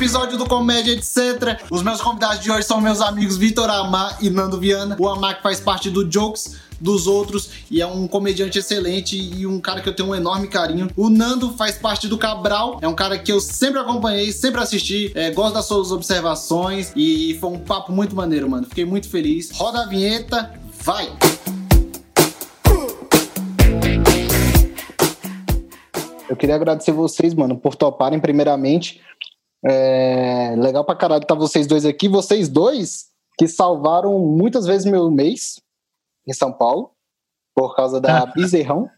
episódio do Comédia Etc. Os meus convidados de hoje são meus amigos Vitor Amar e Nando Viana. O Amar que faz parte do Jokes dos outros e é um comediante excelente e um cara que eu tenho um enorme carinho. O Nando faz parte do Cabral, é um cara que eu sempre acompanhei, sempre assisti, é, gosto das suas observações e foi um papo muito maneiro, mano. Fiquei muito feliz. Roda a vinheta, vai! Eu queria agradecer vocês, mano, por toparem primeiramente. É legal pra caralho estar vocês dois aqui. Vocês dois que salvaram muitas vezes meu mês em São Paulo, por causa da Bezerrão,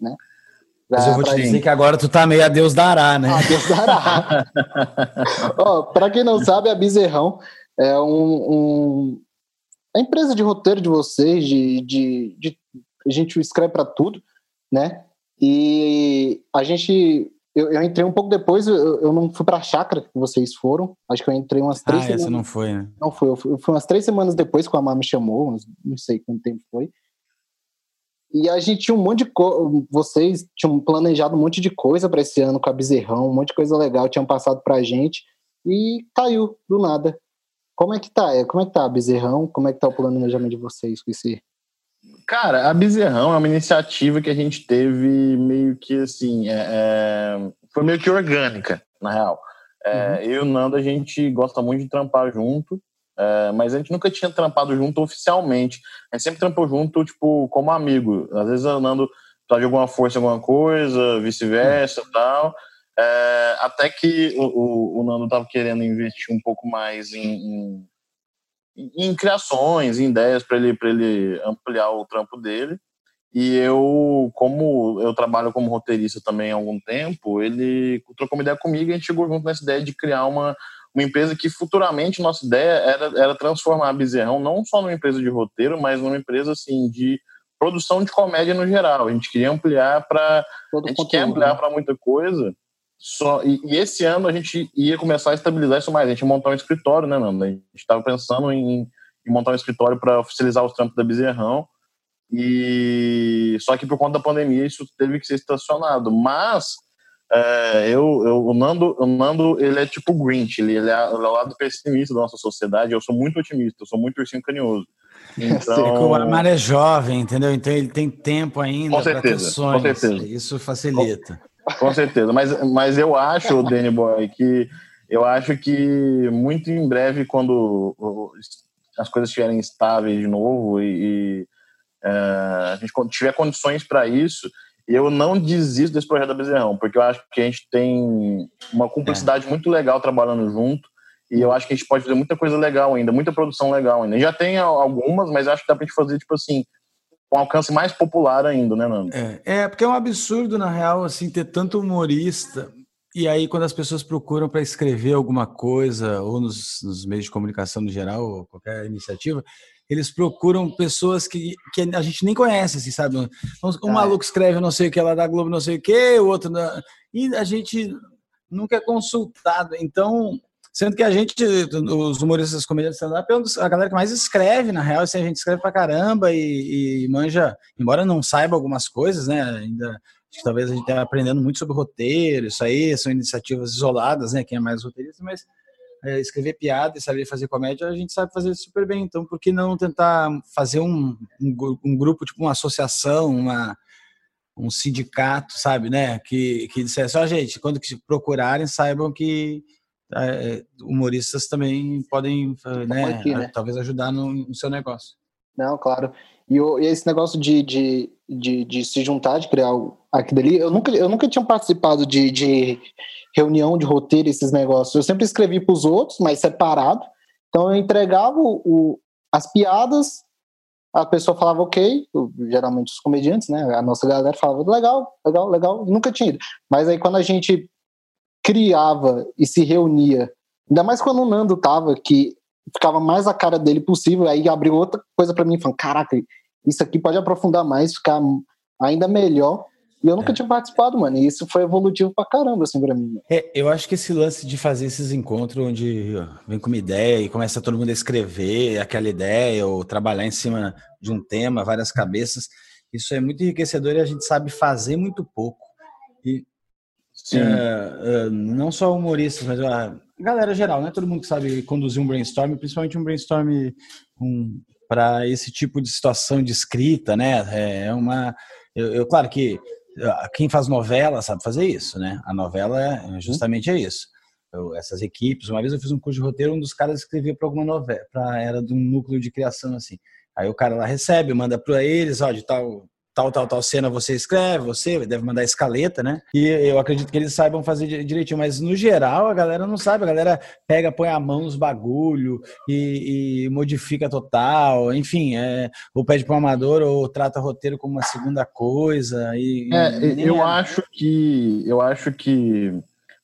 né? Mas eu vou te dizer que agora tu tá meio a Deus dará, né? A Deus dará. Ó, pra quem não sabe, a Bezerrão é um, um a empresa de roteiro de vocês, de, de, de a gente escreve para tudo, né? E a gente. Eu, eu entrei um pouco depois, eu, eu não fui pra chácara que vocês foram. Acho que eu entrei umas três ah, semanas. essa não foi, né? Não foi, eu fui, eu fui umas três semanas depois que a Amar me chamou, não sei quanto tempo foi. E a gente tinha um monte de coisa. Vocês tinham planejado um monte de coisa para esse ano com a Bezerrão, um monte de coisa legal tinham passado pra gente e caiu do nada. Como é que tá? Como é que tá a Bezerrão? Como é que tá o planejamento de vocês com esse Cara, a Bezerrão é uma iniciativa que a gente teve meio que assim, é, é, foi meio que orgânica, na real. É, uhum. Eu e o Nando, a gente gosta muito de trampar junto, é, mas a gente nunca tinha trampado junto oficialmente. A gente sempre trampou junto, tipo, como amigo. Às vezes o Nando tá de alguma força em alguma coisa, vice-versa e tal. É, até que o, o, o, Nando tava querendo investir um pouco mais em, em em criações, em ideias para ele, ele ampliar o trampo dele. E eu, como eu trabalho como roteirista também há algum tempo, ele trocou uma ideia comigo e a gente chegou junto nessa ideia de criar uma, uma empresa que futuramente nossa ideia era, era transformar a Bezerrão não só numa empresa de roteiro, mas numa empresa assim de produção de comédia no geral. A gente queria ampliar para a gente quer ampliar né? para muita coisa. Só, e, e, esse ano a gente ia começar a estabilizar isso mais. A gente ia montar um escritório, né, Nando? A gente estava pensando em, em, montar um escritório para oficializar os trampos da Bezerrão. E só que por conta da pandemia isso teve que ser estacionado. Mas é, eu, eu, o Nando, o Nando, ele é tipo Grinch, ele, ele, é, ele é o lado pessimista da nossa sociedade. Eu sou muito otimista, eu sou muito ursinho carinhoso. Então... O Amar é jovem, entendeu? Então ele tem tempo ainda para ter sonhos. Com certeza. Isso facilita. Com certeza, mas, mas eu acho, Danny Boy, que eu acho que muito em breve, quando as coisas estiverem estáveis de novo e, e é, a gente tiver condições para isso, eu não desisto desse projeto da Bezerrão, porque eu acho que a gente tem uma cumplicidade é. muito legal trabalhando junto e eu acho que a gente pode fazer muita coisa legal ainda, muita produção legal ainda. Já tem algumas, mas acho que dá pra gente fazer, tipo assim, com alcance mais popular ainda, né, Nando? É, é, porque é um absurdo, na real, assim, ter tanto humorista. E aí, quando as pessoas procuram para escrever alguma coisa, ou nos, nos, meios de comunicação no geral, ou qualquer iniciativa, eles procuram pessoas que, que a gente nem conhece, assim, sabe? Um, um maluco escreve não sei o que lá da Globo, não sei o que, o outro. E a gente nunca é consultado. Então, Sendo que a gente, os humoristas comediantes stand-up, é a galera que mais escreve, na real, assim, a gente escreve pra caramba e, e, manja, embora não saiba algumas coisas, né, ainda, acho que talvez a gente esteja aprendendo muito sobre roteiro, isso aí, são iniciativas isoladas, né, quem é mais roteirista, mas é, escrever piada e saber fazer comédia, a gente sabe fazer super bem, então por que não tentar fazer um, um, um grupo, tipo uma associação, uma um sindicato, sabe, né, que, que dissesse, ó, gente, quando procurarem, saibam que humoristas também podem né, aqui, né? talvez ajudar no, no, seu negócio. Não, claro. E, o, e esse negócio de, de, de, de, se juntar, de criar aquilo ali, eu nunca, eu nunca tinha participado de, de reunião de roteiro, esses negócios. Eu sempre escrevi para os outros, mas separado. Então eu entregava o, as piadas, a pessoa falava ok, geralmente os comediantes, né? A nossa galera falava legal, legal, legal, nunca tinha ido. Mas aí quando a gente criava e se reunia, ainda mais quando o Nando tava, que ficava mais a cara dele possível, aí abriu outra coisa para mim, falando, caraca, isso aqui pode aprofundar mais, ficar ainda melhor. E eu nunca é. tinha participado, mano. E isso foi evolutivo pra caramba, assim, pra mim. É, eu acho que esse lance de fazer esses encontros onde vem com uma ideia e começa todo mundo a escrever aquela ideia ou trabalhar em cima de um tema, várias cabeças, isso é muito enriquecedor e a gente sabe fazer muito pouco. E é, é, não só humoristas, mas galera geral, né? Todo mundo que sabe conduzir um brainstorm, principalmente um brainstorm um, para esse tipo de situação de escrita, né? É uma, eu, eu, claro que ah, quem faz novela sabe fazer isso, né? A novela é, uhum. justamente é isso. Eu, essas equipes, uma vez eu fiz um curso de roteiro, um dos caras escrevia para alguma novela, pra, era de um núcleo de criação assim. Aí o cara lá recebe, manda para eles, ó, de tal tal, tal, tal cena você escreve, você deve mandar escaleta, né? E eu acredito que eles saibam fazer direitinho, mas no geral a galera não sabe, a galera pega, põe a mão nos bagulho e, e modifica total, enfim, é, ou pede para o amador ou trata roteiro como uma segunda coisa. E, é, eu é. acho que eu acho que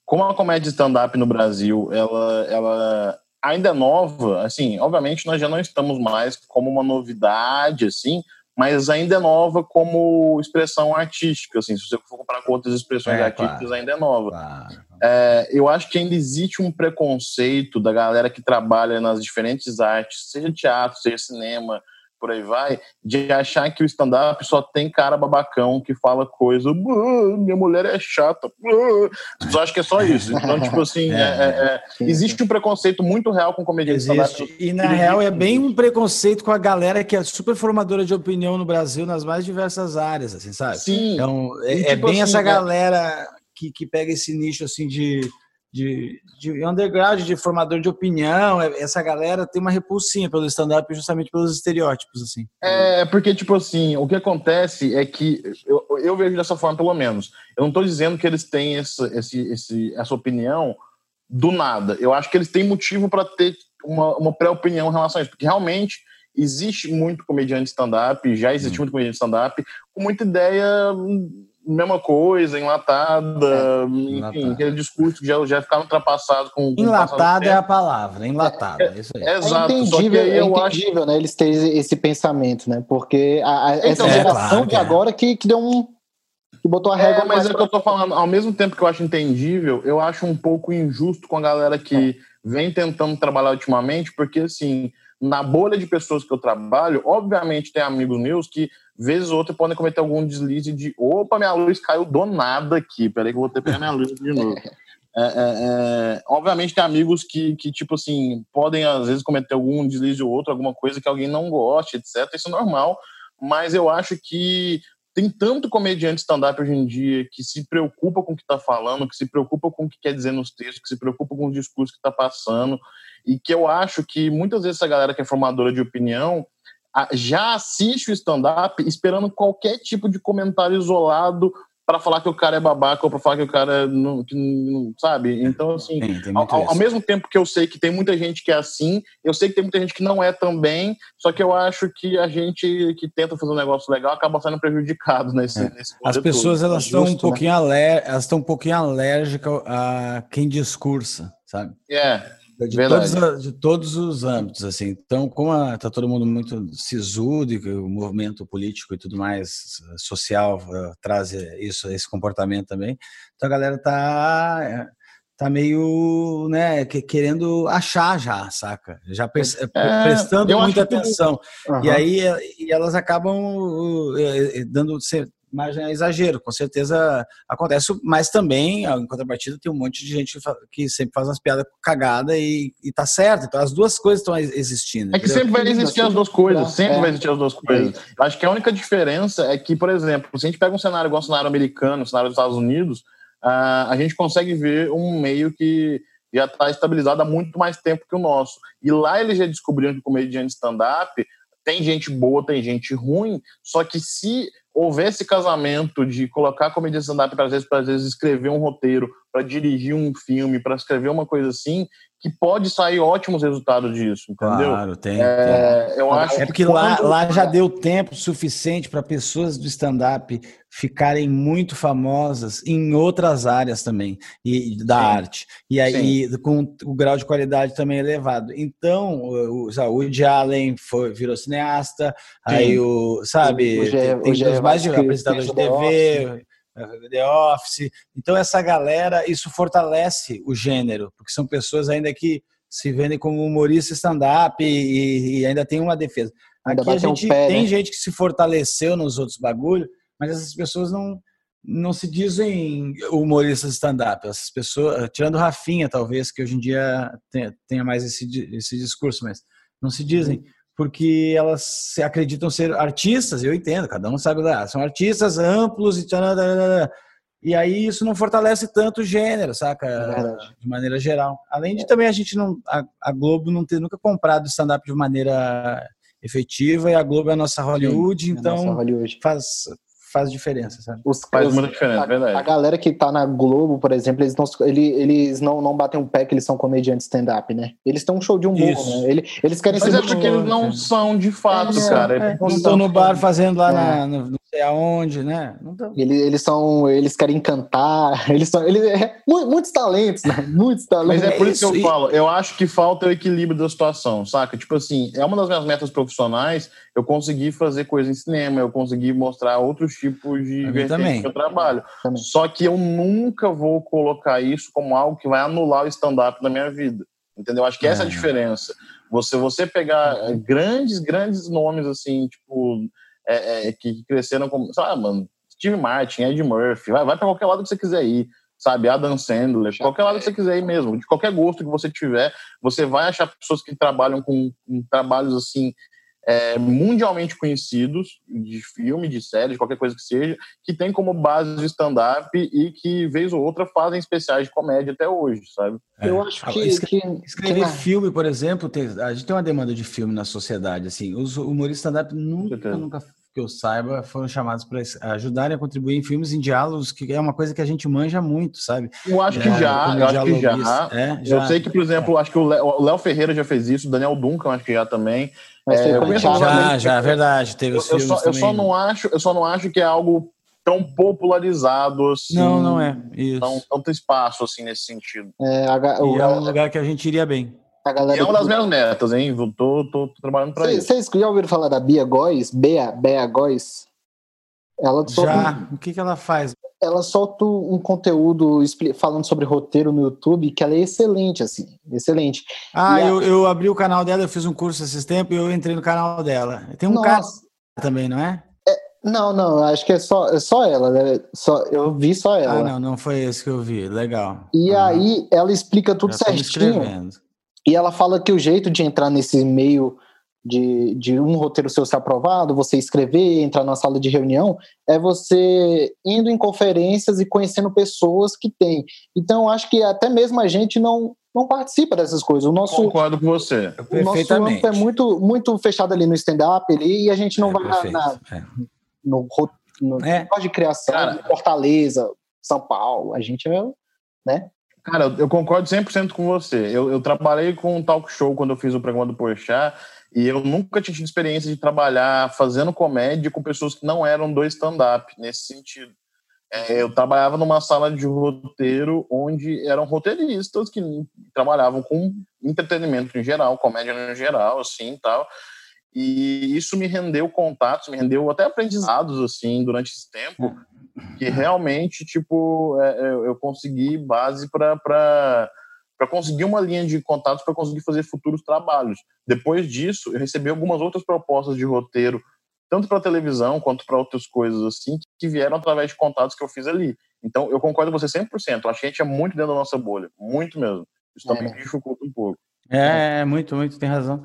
como a comédia stand-up no Brasil, ela, ela ainda é nova, assim, obviamente nós já não estamos mais como uma novidade, assim, mas ainda é nova como expressão artística, assim, se você for comparar com outras expressões é, artísticas, claro, ainda é nova. Claro. É, eu acho que ainda existe um preconceito da galera que trabalha nas diferentes artes, seja teatro, seja cinema, por aí vai, de achar que o stand-up só tem cara babacão que fala coisa, minha mulher é chata, só acho que é só isso. Então, tipo assim, é, é, é, existe um preconceito muito real com comediante stand-up. E na real é bem um preconceito com a galera que é super formadora de opinião no Brasil nas mais diversas áreas, assim, sabe? Sim. Então, é, e, é tipo bem assim, essa é galera que, que pega esse nicho assim de de, de underground, de formador de opinião, é, essa galera tem uma repulsinha pelo stand-up justamente pelos estereótipos, assim. É, porque, tipo assim, o que acontece é que, eu, eu vejo dessa forma, pelo menos, eu não estou dizendo que eles têm essa, esse, esse, essa opinião do nada. Eu acho que eles têm motivo para ter uma, uma pré-opinião em relação a isso, porque realmente existe muito comediante stand-up, já existe hum. muito comediante stand-up, com muita ideia mesma coisa, enlatada, é, enfim, enlatada. aquele discurso que já, já ficava ultrapassado com. Enlatada é a palavra, enlatada, é, é isso aí. É, exato, é entendível, é entendível acho... né, eles terem esse pensamento, né? Porque a, a, essa então, geração claro, de agora que, que deu um. que botou a régua. mas é que eu tô falando, ao mesmo tempo que eu acho entendível, eu acho um pouco injusto com a galera que vem tentando trabalhar ultimamente, porque assim na bolha de pessoas que eu trabalho, obviamente tem amigos meus que, vez ou outra, podem cometer algum deslize de opa, minha luz caiu do nada aqui, peraí que eu vou ter que pegar minha luz de novo. É, é, é, obviamente tem amigos que, que, tipo assim, podem às vezes cometer algum deslize ou outro, alguma coisa que alguém não goste, etc. Isso é normal, mas eu acho que tem tanto comediante stand-up hoje em dia que se preocupa com o que está falando, que se preocupa com o que quer dizer nos textos, que se preocupa com o discurso que está passando, e que eu acho que muitas vezes essa galera que é formadora de opinião já assiste o stand-up esperando qualquer tipo de comentário isolado para falar que o cara é babaca ou para falar que o cara não, que não sabe. Então, assim, tem, tem ao, ao, mesmo tempo que eu sei que tem muita gente que é assim, eu sei que tem muita gente que não é também, só que eu acho que a gente que tenta fazer um negócio legal acaba sendo prejudicado nesse, é. nesse As pessoas todo. elas estão um pouquinho né? elas estão um pouquinho alérgicas a quem discursa, sabe? É. De todos, de todos, os âmbitos, assim. Então, como está todo mundo muito sisudo e o movimento político e tudo mais social uh, traz isso, esse comportamento também, então a galera tá tá meio, né, querendo achar já, saca? Já é, prestando muita atenção. Que... Uhum. E aí e elas acabam dando mas é exagero, com certeza acontece, mas também, em contrapartida, tem um monte de gente que sempre faz umas piadas cagadas e, e tá certo. Então as duas coisas estão existindo. É que sempre vai existir as duas coisas, sempre é. vai existir as duas coisas. Acho que a única diferença é que, por exemplo, se a gente pega um cenário igual o cenário americano, o cenário dos Estados Unidos, a gente consegue ver um meio que já está estabilizado há muito mais tempo que o nosso. E lá eles já descobriram que o comediante stand-up tem gente boa, tem gente ruim, só que se houver esse casamento de colocar comédia stand-up para às vezes, às vezes escrever um roteiro, para dirigir um filme, para escrever uma coisa assim, que pode sair ótimos resultados disso, entendeu? Claro, tem. É, tem. Eu acho é porque lá, quando... lá já deu tempo suficiente para pessoas do stand-up ficarem muito famosas em outras áreas também e da Sim. arte e aí Sim. com o grau de qualidade também elevado. Então o, o Allen foi, virou cineasta, Sim. aí o sabe o, o tem, tem os mais de apresentadores de TV. The Office. Então, essa galera, isso fortalece o gênero, porque são pessoas ainda que se vendem como humorista stand-up e, e, ainda tem uma defesa. Aqui a gente um pé, tem né? gente que se fortaleceu nos outros bagulhos, mas essas pessoas não, não se dizem humoristas stand-up. Essas pessoas, tirando Rafinha, talvez, que hoje em dia tenha mais esse, esse discurso, mas não se dizem, porque elas acreditam ser artistas, eu entendo, cada um sabe lá, são artistas amplos e e aí isso não fortalece tanto o gênero, saca? É de maneira geral. Além de também a gente não. A, a Globo não ter nunca comprado stand-up de maneira efetiva e a Globo é a nossa Hollywood, Sim, então é nossa Hollywood. faz faz diferença, sabe? Os, faz muita diferença, a, verdade. A galera que tá na Globo, por exemplo, eles não, eles, eles não, não batem um pé que eles são comediantes stand-up, né? Eles têm um show de humor, Isso. né? Eles, eles querem Mas ser. Mas é porque eles não são de fato, é, cara. É, não estão no bar fazendo lá é. na, no, sei aonde, né? Eles, eles são, eles querem cantar, eles são, eles, é, muitos talentos, né? Muitos talentos. Mas é por isso, que eu falo, eu acho que falta o equilíbrio da situação, saca? Tipo assim, é uma das minhas metas profissionais, eu consegui fazer coisa em cinema, eu consegui mostrar outros tipos de vertentes que eu trabalho. Também. Só que eu nunca vou colocar isso como algo que vai anular o stand-up na minha vida. Entendeu? Acho que essa é a é. diferença. Você, você pegar grandes, grandes nomes assim, tipo é, é, que cresceram como, sei lá, mano, Steve Martin, Ed Murphy, vai, vai para qualquer lado que você quiser ir, sabe? Adam Sandler, Já qualquer lado que você quiser ir mesmo, de qualquer gosto que você tiver, você vai achar pessoas que trabalham com, com trabalhos assim. É, mundialmente conhecidos de filme, de série, de qualquer coisa que seja, que tem como base o stand-up e que, vez ou outra, fazem especiais de comédia até hoje, sabe? É. Eu acho que. Escrever, que, escrever que... filme, por exemplo, tem, a gente tem uma demanda de filme na sociedade. Assim, os humoristas stand-up nunca, nunca que eu saiba, foram chamados para ajudarem a contribuir em filmes em diálogos, que é uma coisa que a gente manja muito, sabe? Eu acho que é, já, eu acho que já. É, já. Eu sei que, por exemplo, é. acho que o Léo Ferreira já fez isso, o Daniel Duncan acho que já também. Mas é, já, já, é verdade, teve os eu, filmes eu só, eu só não acho, eu só não acho que é algo tão popularizado assim. Não, não é. Isso. Não, tanto espaço assim nesse sentido. É, a, o, é um lugar que a gente iria bem. A galera e é uma das minhas metas, hein? Tô, tô, tô trabalhando para isso. Vocês já ouviram falar da Bia Góes? Bea, Bea Góes? Ela já. Um, o que, que ela faz? Ela solta um conteúdo falando sobre roteiro no YouTube que ela é excelente, assim, excelente. Ah, eu, a... eu abri o canal dela, eu fiz um curso esses tempos e eu entrei no canal dela. Tem um Nossa. cara também, não é? é? Não, não, acho que é só, é só ela, né? Só, eu vi só ela. Ah, não, não foi esse que eu vi. Legal. E uhum. aí ela explica tudo certinho. E ela fala que o jeito de entrar nesse meio de, de um roteiro seu ser aprovado, você escrever, entrar na sala de reunião, é você indo em conferências e conhecendo pessoas que têm. Então, acho que até mesmo a gente não, não participa dessas coisas. O nosso, Concordo com você. O nosso âmbito é muito, muito fechado ali no stand-up e a gente não é, vai na, na, é. no, no é. de criação, Cara, Fortaleza, São Paulo. A gente é, né? Cara, eu concordo 100% com você. Eu, eu, trabalhei com um talk show quando eu fiz o programa do Porchat e eu nunca tinha tido experiência de trabalhar fazendo comédia com pessoas que não eram do stand-up, nesse sentido. É, eu trabalhava numa sala de roteiro onde eram roteiristas que trabalhavam com entretenimento em geral, comédia em geral, assim, tal. E isso me rendeu contatos, me rendeu até aprendizados, assim, durante esse tempo, que realmente, tipo, é, é eu consegui base para para conseguir uma linha de contatos para conseguir fazer futuros trabalhos. Depois disso, eu recebi algumas outras propostas de roteiro, tanto para televisão quanto para outras coisas assim, que vieram através de contatos que eu fiz ali. Então, eu concordo com você 100%. Eu acho que a gente é muito dentro da nossa bolha, muito mesmo. Isso também é. dificulta um pouco. É, é, muito, muito, tem razão.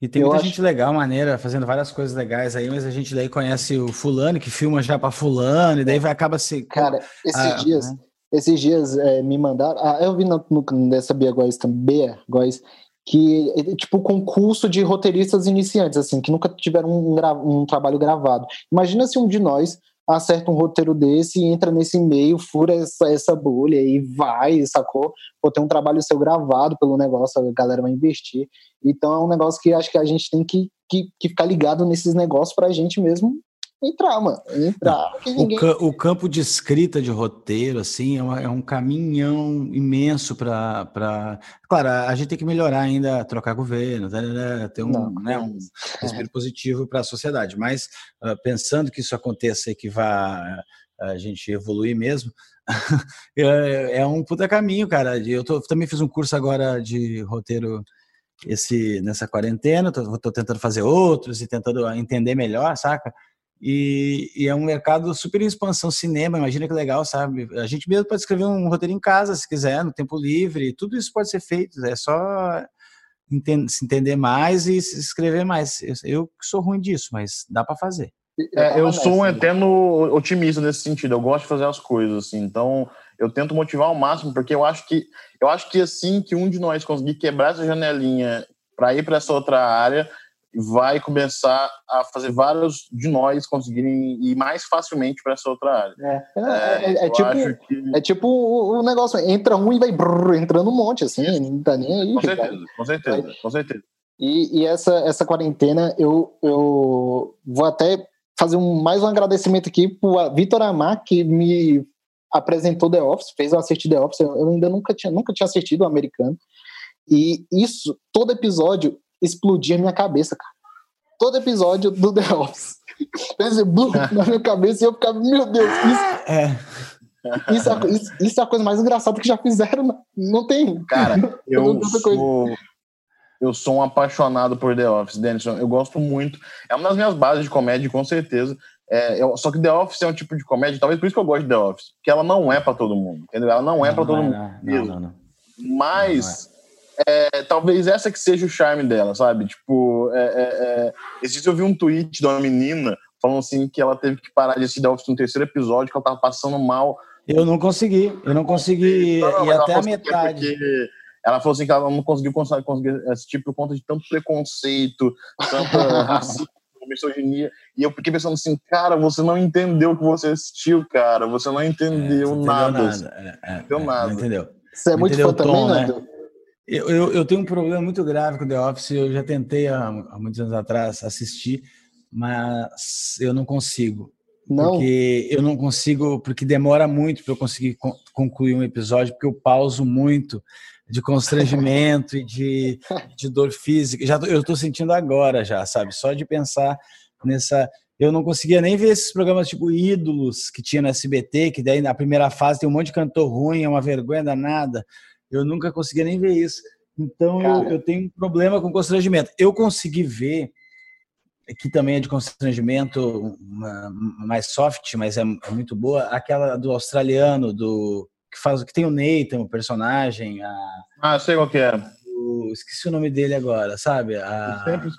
E tem eu muita acho... gente legal, maneira, fazendo várias coisas legais aí, mas a gente daí conhece o fulano, que filma já para fulano, e daí vai acaba se... Cara, esses ah, dias... Né? Esses dias é, me mandaram. Ah, eu vi no, no, nessa Bia Góes também, Góes, que é tipo concurso de roteiristas iniciantes, assim, que nunca tiveram um, um, trabalho gravado. Imagina se um de nós acerta um roteiro desse e entra nesse meio, fura essa, essa bolha e vai, sacou? Pô, tem um trabalho seu gravado pelo negócio, a galera vai investir. Então é um negócio que acho que a gente tem que, que, que ficar ligado nesses negócios pra gente mesmo entrar, mano. Entrar. Ninguém... O, ca o, campo de escrita de roteiro, assim, é, uma, é um caminhão imenso para. Pra... Claro, a gente tem que melhorar ainda, trocar governo, né, né ter um, Não, né, um é. espírito positivo para a sociedade. Mas uh, pensando que isso aconteça e que vá a gente evoluir mesmo, é, é, um puta caminho, cara. Eu tô, também fiz um curso agora de roteiro esse nessa quarentena, tô, tô tentando fazer outros e tentando entender melhor, saca? E, e, é um mercado super em expansão. Cinema, imagina que legal, sabe? A gente mesmo pode escrever um roteiro em casa, se quiser, no tempo livre. Tudo isso pode ser feito. É só entender, se entender mais e se escrever mais. Eu, eu sou ruim disso, mas dá para fazer. É, eu sou um eterno otimista nesse sentido. Eu gosto de fazer as coisas assim. Então, eu tento motivar ao máximo, porque eu acho que eu acho que assim que um de nós conseguir quebrar essa janelinha para ir para essa outra área, vai começar a fazer vários de nós conseguirem ir mais facilmente para essa outra área. É, é, é, é tipo, que... é tipo o, negócio, entra um e vai brrr, entrando um monte, assim, não tá nem aí. Com certeza, com certeza, com certeza. E, e, essa, essa quarentena, eu, eu vou até fazer um, mais um agradecimento aqui para Vitor Amar, que me apresentou The Office, fez eu assistir The Office, eu ainda nunca tinha, nunca tinha assistido o americano. E isso, todo episódio, explodia minha cabeça, cara. Todo episódio do The Office. Blum, na minha cabeça e eu ficava, meu Deus, isso é. Isso é, isso, isso é a coisa mais engraçada que já fizeram. Não tem. Cara, eu sou, eu sou um apaixonado por The Office, Denison. Eu gosto muito. É uma das minhas bases de comédia, com certeza. É, eu, só que The Office é um tipo de comédia, talvez por isso que eu gosto de The Office, porque ela não é para todo mundo, entendeu? Ela não é para todo não, mundo. Não, não, não. Mas é, talvez essa que seja o charme dela, sabe? Tipo, é, é, é eu vi um tweet de uma menina falando assim que ela teve que parar de assistir The Office no terceiro episódio, que ela tava passando mal. Eu não consegui, eu não consegui não, ir até a metade. Ela falou assim que ela não conseguiu conseguir assistir por conta de tanto preconceito, tanta racismo, misoginia. E eu fiquei pensando assim, cara, você não entendeu o que você assistiu, cara. Você não entendeu é, nada. nada. É, é, entendeu nada. Não entendeu. Você é muito fã também, né? Eu, eu, eu, tenho um problema muito grave com The Office. Eu já tentei há, há muitos anos atrás assistir, mas eu não consigo. Não. Porque eu não consigo, porque demora muito para eu conseguir concluir um episódio, porque eu pauso muito de constrangimento e de, de dor física. Já eu estou sentindo agora já, sabe? Só de pensar nessa. Eu não conseguia nem ver esses programas tipo Ídolos que tinha no SBT, que daí na primeira fase tem um monte de cantor ruim, é uma vergonha danada. Eu nunca conseguia nem ver isso. Então eu, eu, tenho um problema com constrangimento. Eu consegui ver que também é de constrangimento uma, mais soft, mas é, é, muito boa, aquela do australiano do que faz que tem o Nathan, o personagem. A, ah, sei qual que é. O, esqueci o nome dele agora, sabe? A, eu sempre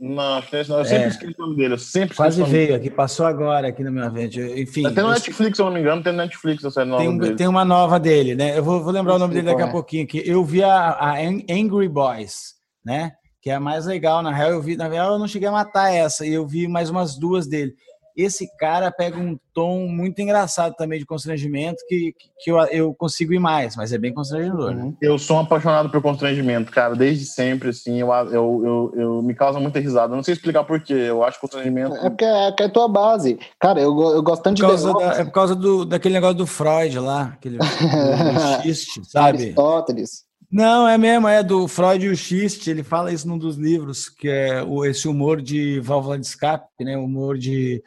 não, eu sempre é, esqueci o nome dele. Eu sempre quase veio aqui, passou agora aqui na minha frente. Enfim. Tem no Netflix, se eu não me engano, tem no Netflix essa nova tem, dele. tem uma nova dele, né? Eu vou, vou lembrar o nome dele daqui a pouquinho. Que eu vi a, a, Angry Boys, né? Que é a mais legal. Na real, eu vi, na real, eu não cheguei a matar essa, e eu vi mais umas duas dele esse cara pega um tom muito engraçado também de constrangimento que, que eu, eu consigo ir mais, mas é bem constrangedor. Né? Eu sou um apaixonado por constrangimento, cara, desde sempre, assim, eu, eu, eu, eu me causa muita risada. Eu não sei explicar porquê, eu acho constrangimento. É porque é, é a tua base. Cara, eu, eu gosto tanto de. Da, é por causa do, daquele negócio do Freud lá, aquele xiste, sabe? Aristóteles. Não, é mesmo, é do Freud e o Schist, ele fala isso num dos livros, que é o, esse humor de válvula de escape, né? O humor de,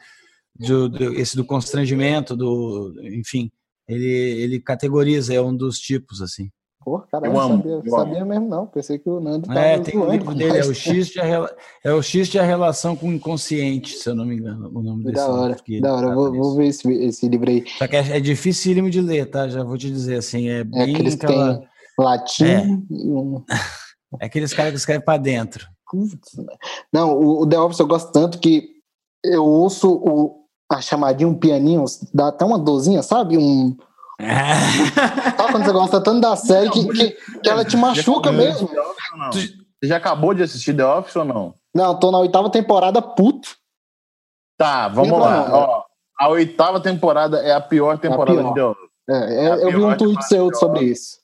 de, de, esse do constrangimento, do, enfim, ele, ele categoriza, é um dos tipos, assim. Pô, cara, eu, eu amo, sabia, eu sabia amo. mesmo não, pensei que o Nando tava É, tem um livro dele, é o, X a, é o X a relação com o inconsciente, se eu não me engano, o nome desse da hora, livro. Da hora, vou, vou, ver esse, esse livro aí. Só que é, é dificílimo de ler, tá? Já vou te dizer, assim, é, é bem é aquela... que latim é. é aqueles caras que escrevem para dentro. Não, o, o The Office eu gosto tanto que eu ouço o, a chamadinha, um pianinho, dá até uma dorzinha, sabe? Um. Sabe quando você gosta tanto da série que, que, que ela te machuca mesmo? Você já acabou de assistir The Office ou não? Não, tô na oitava temporada, puto. Tá, vamos lá. Ó, a oitava temporada é a pior temporada a pior. de The Office. É, é, é eu vi um tweet seu sobre isso.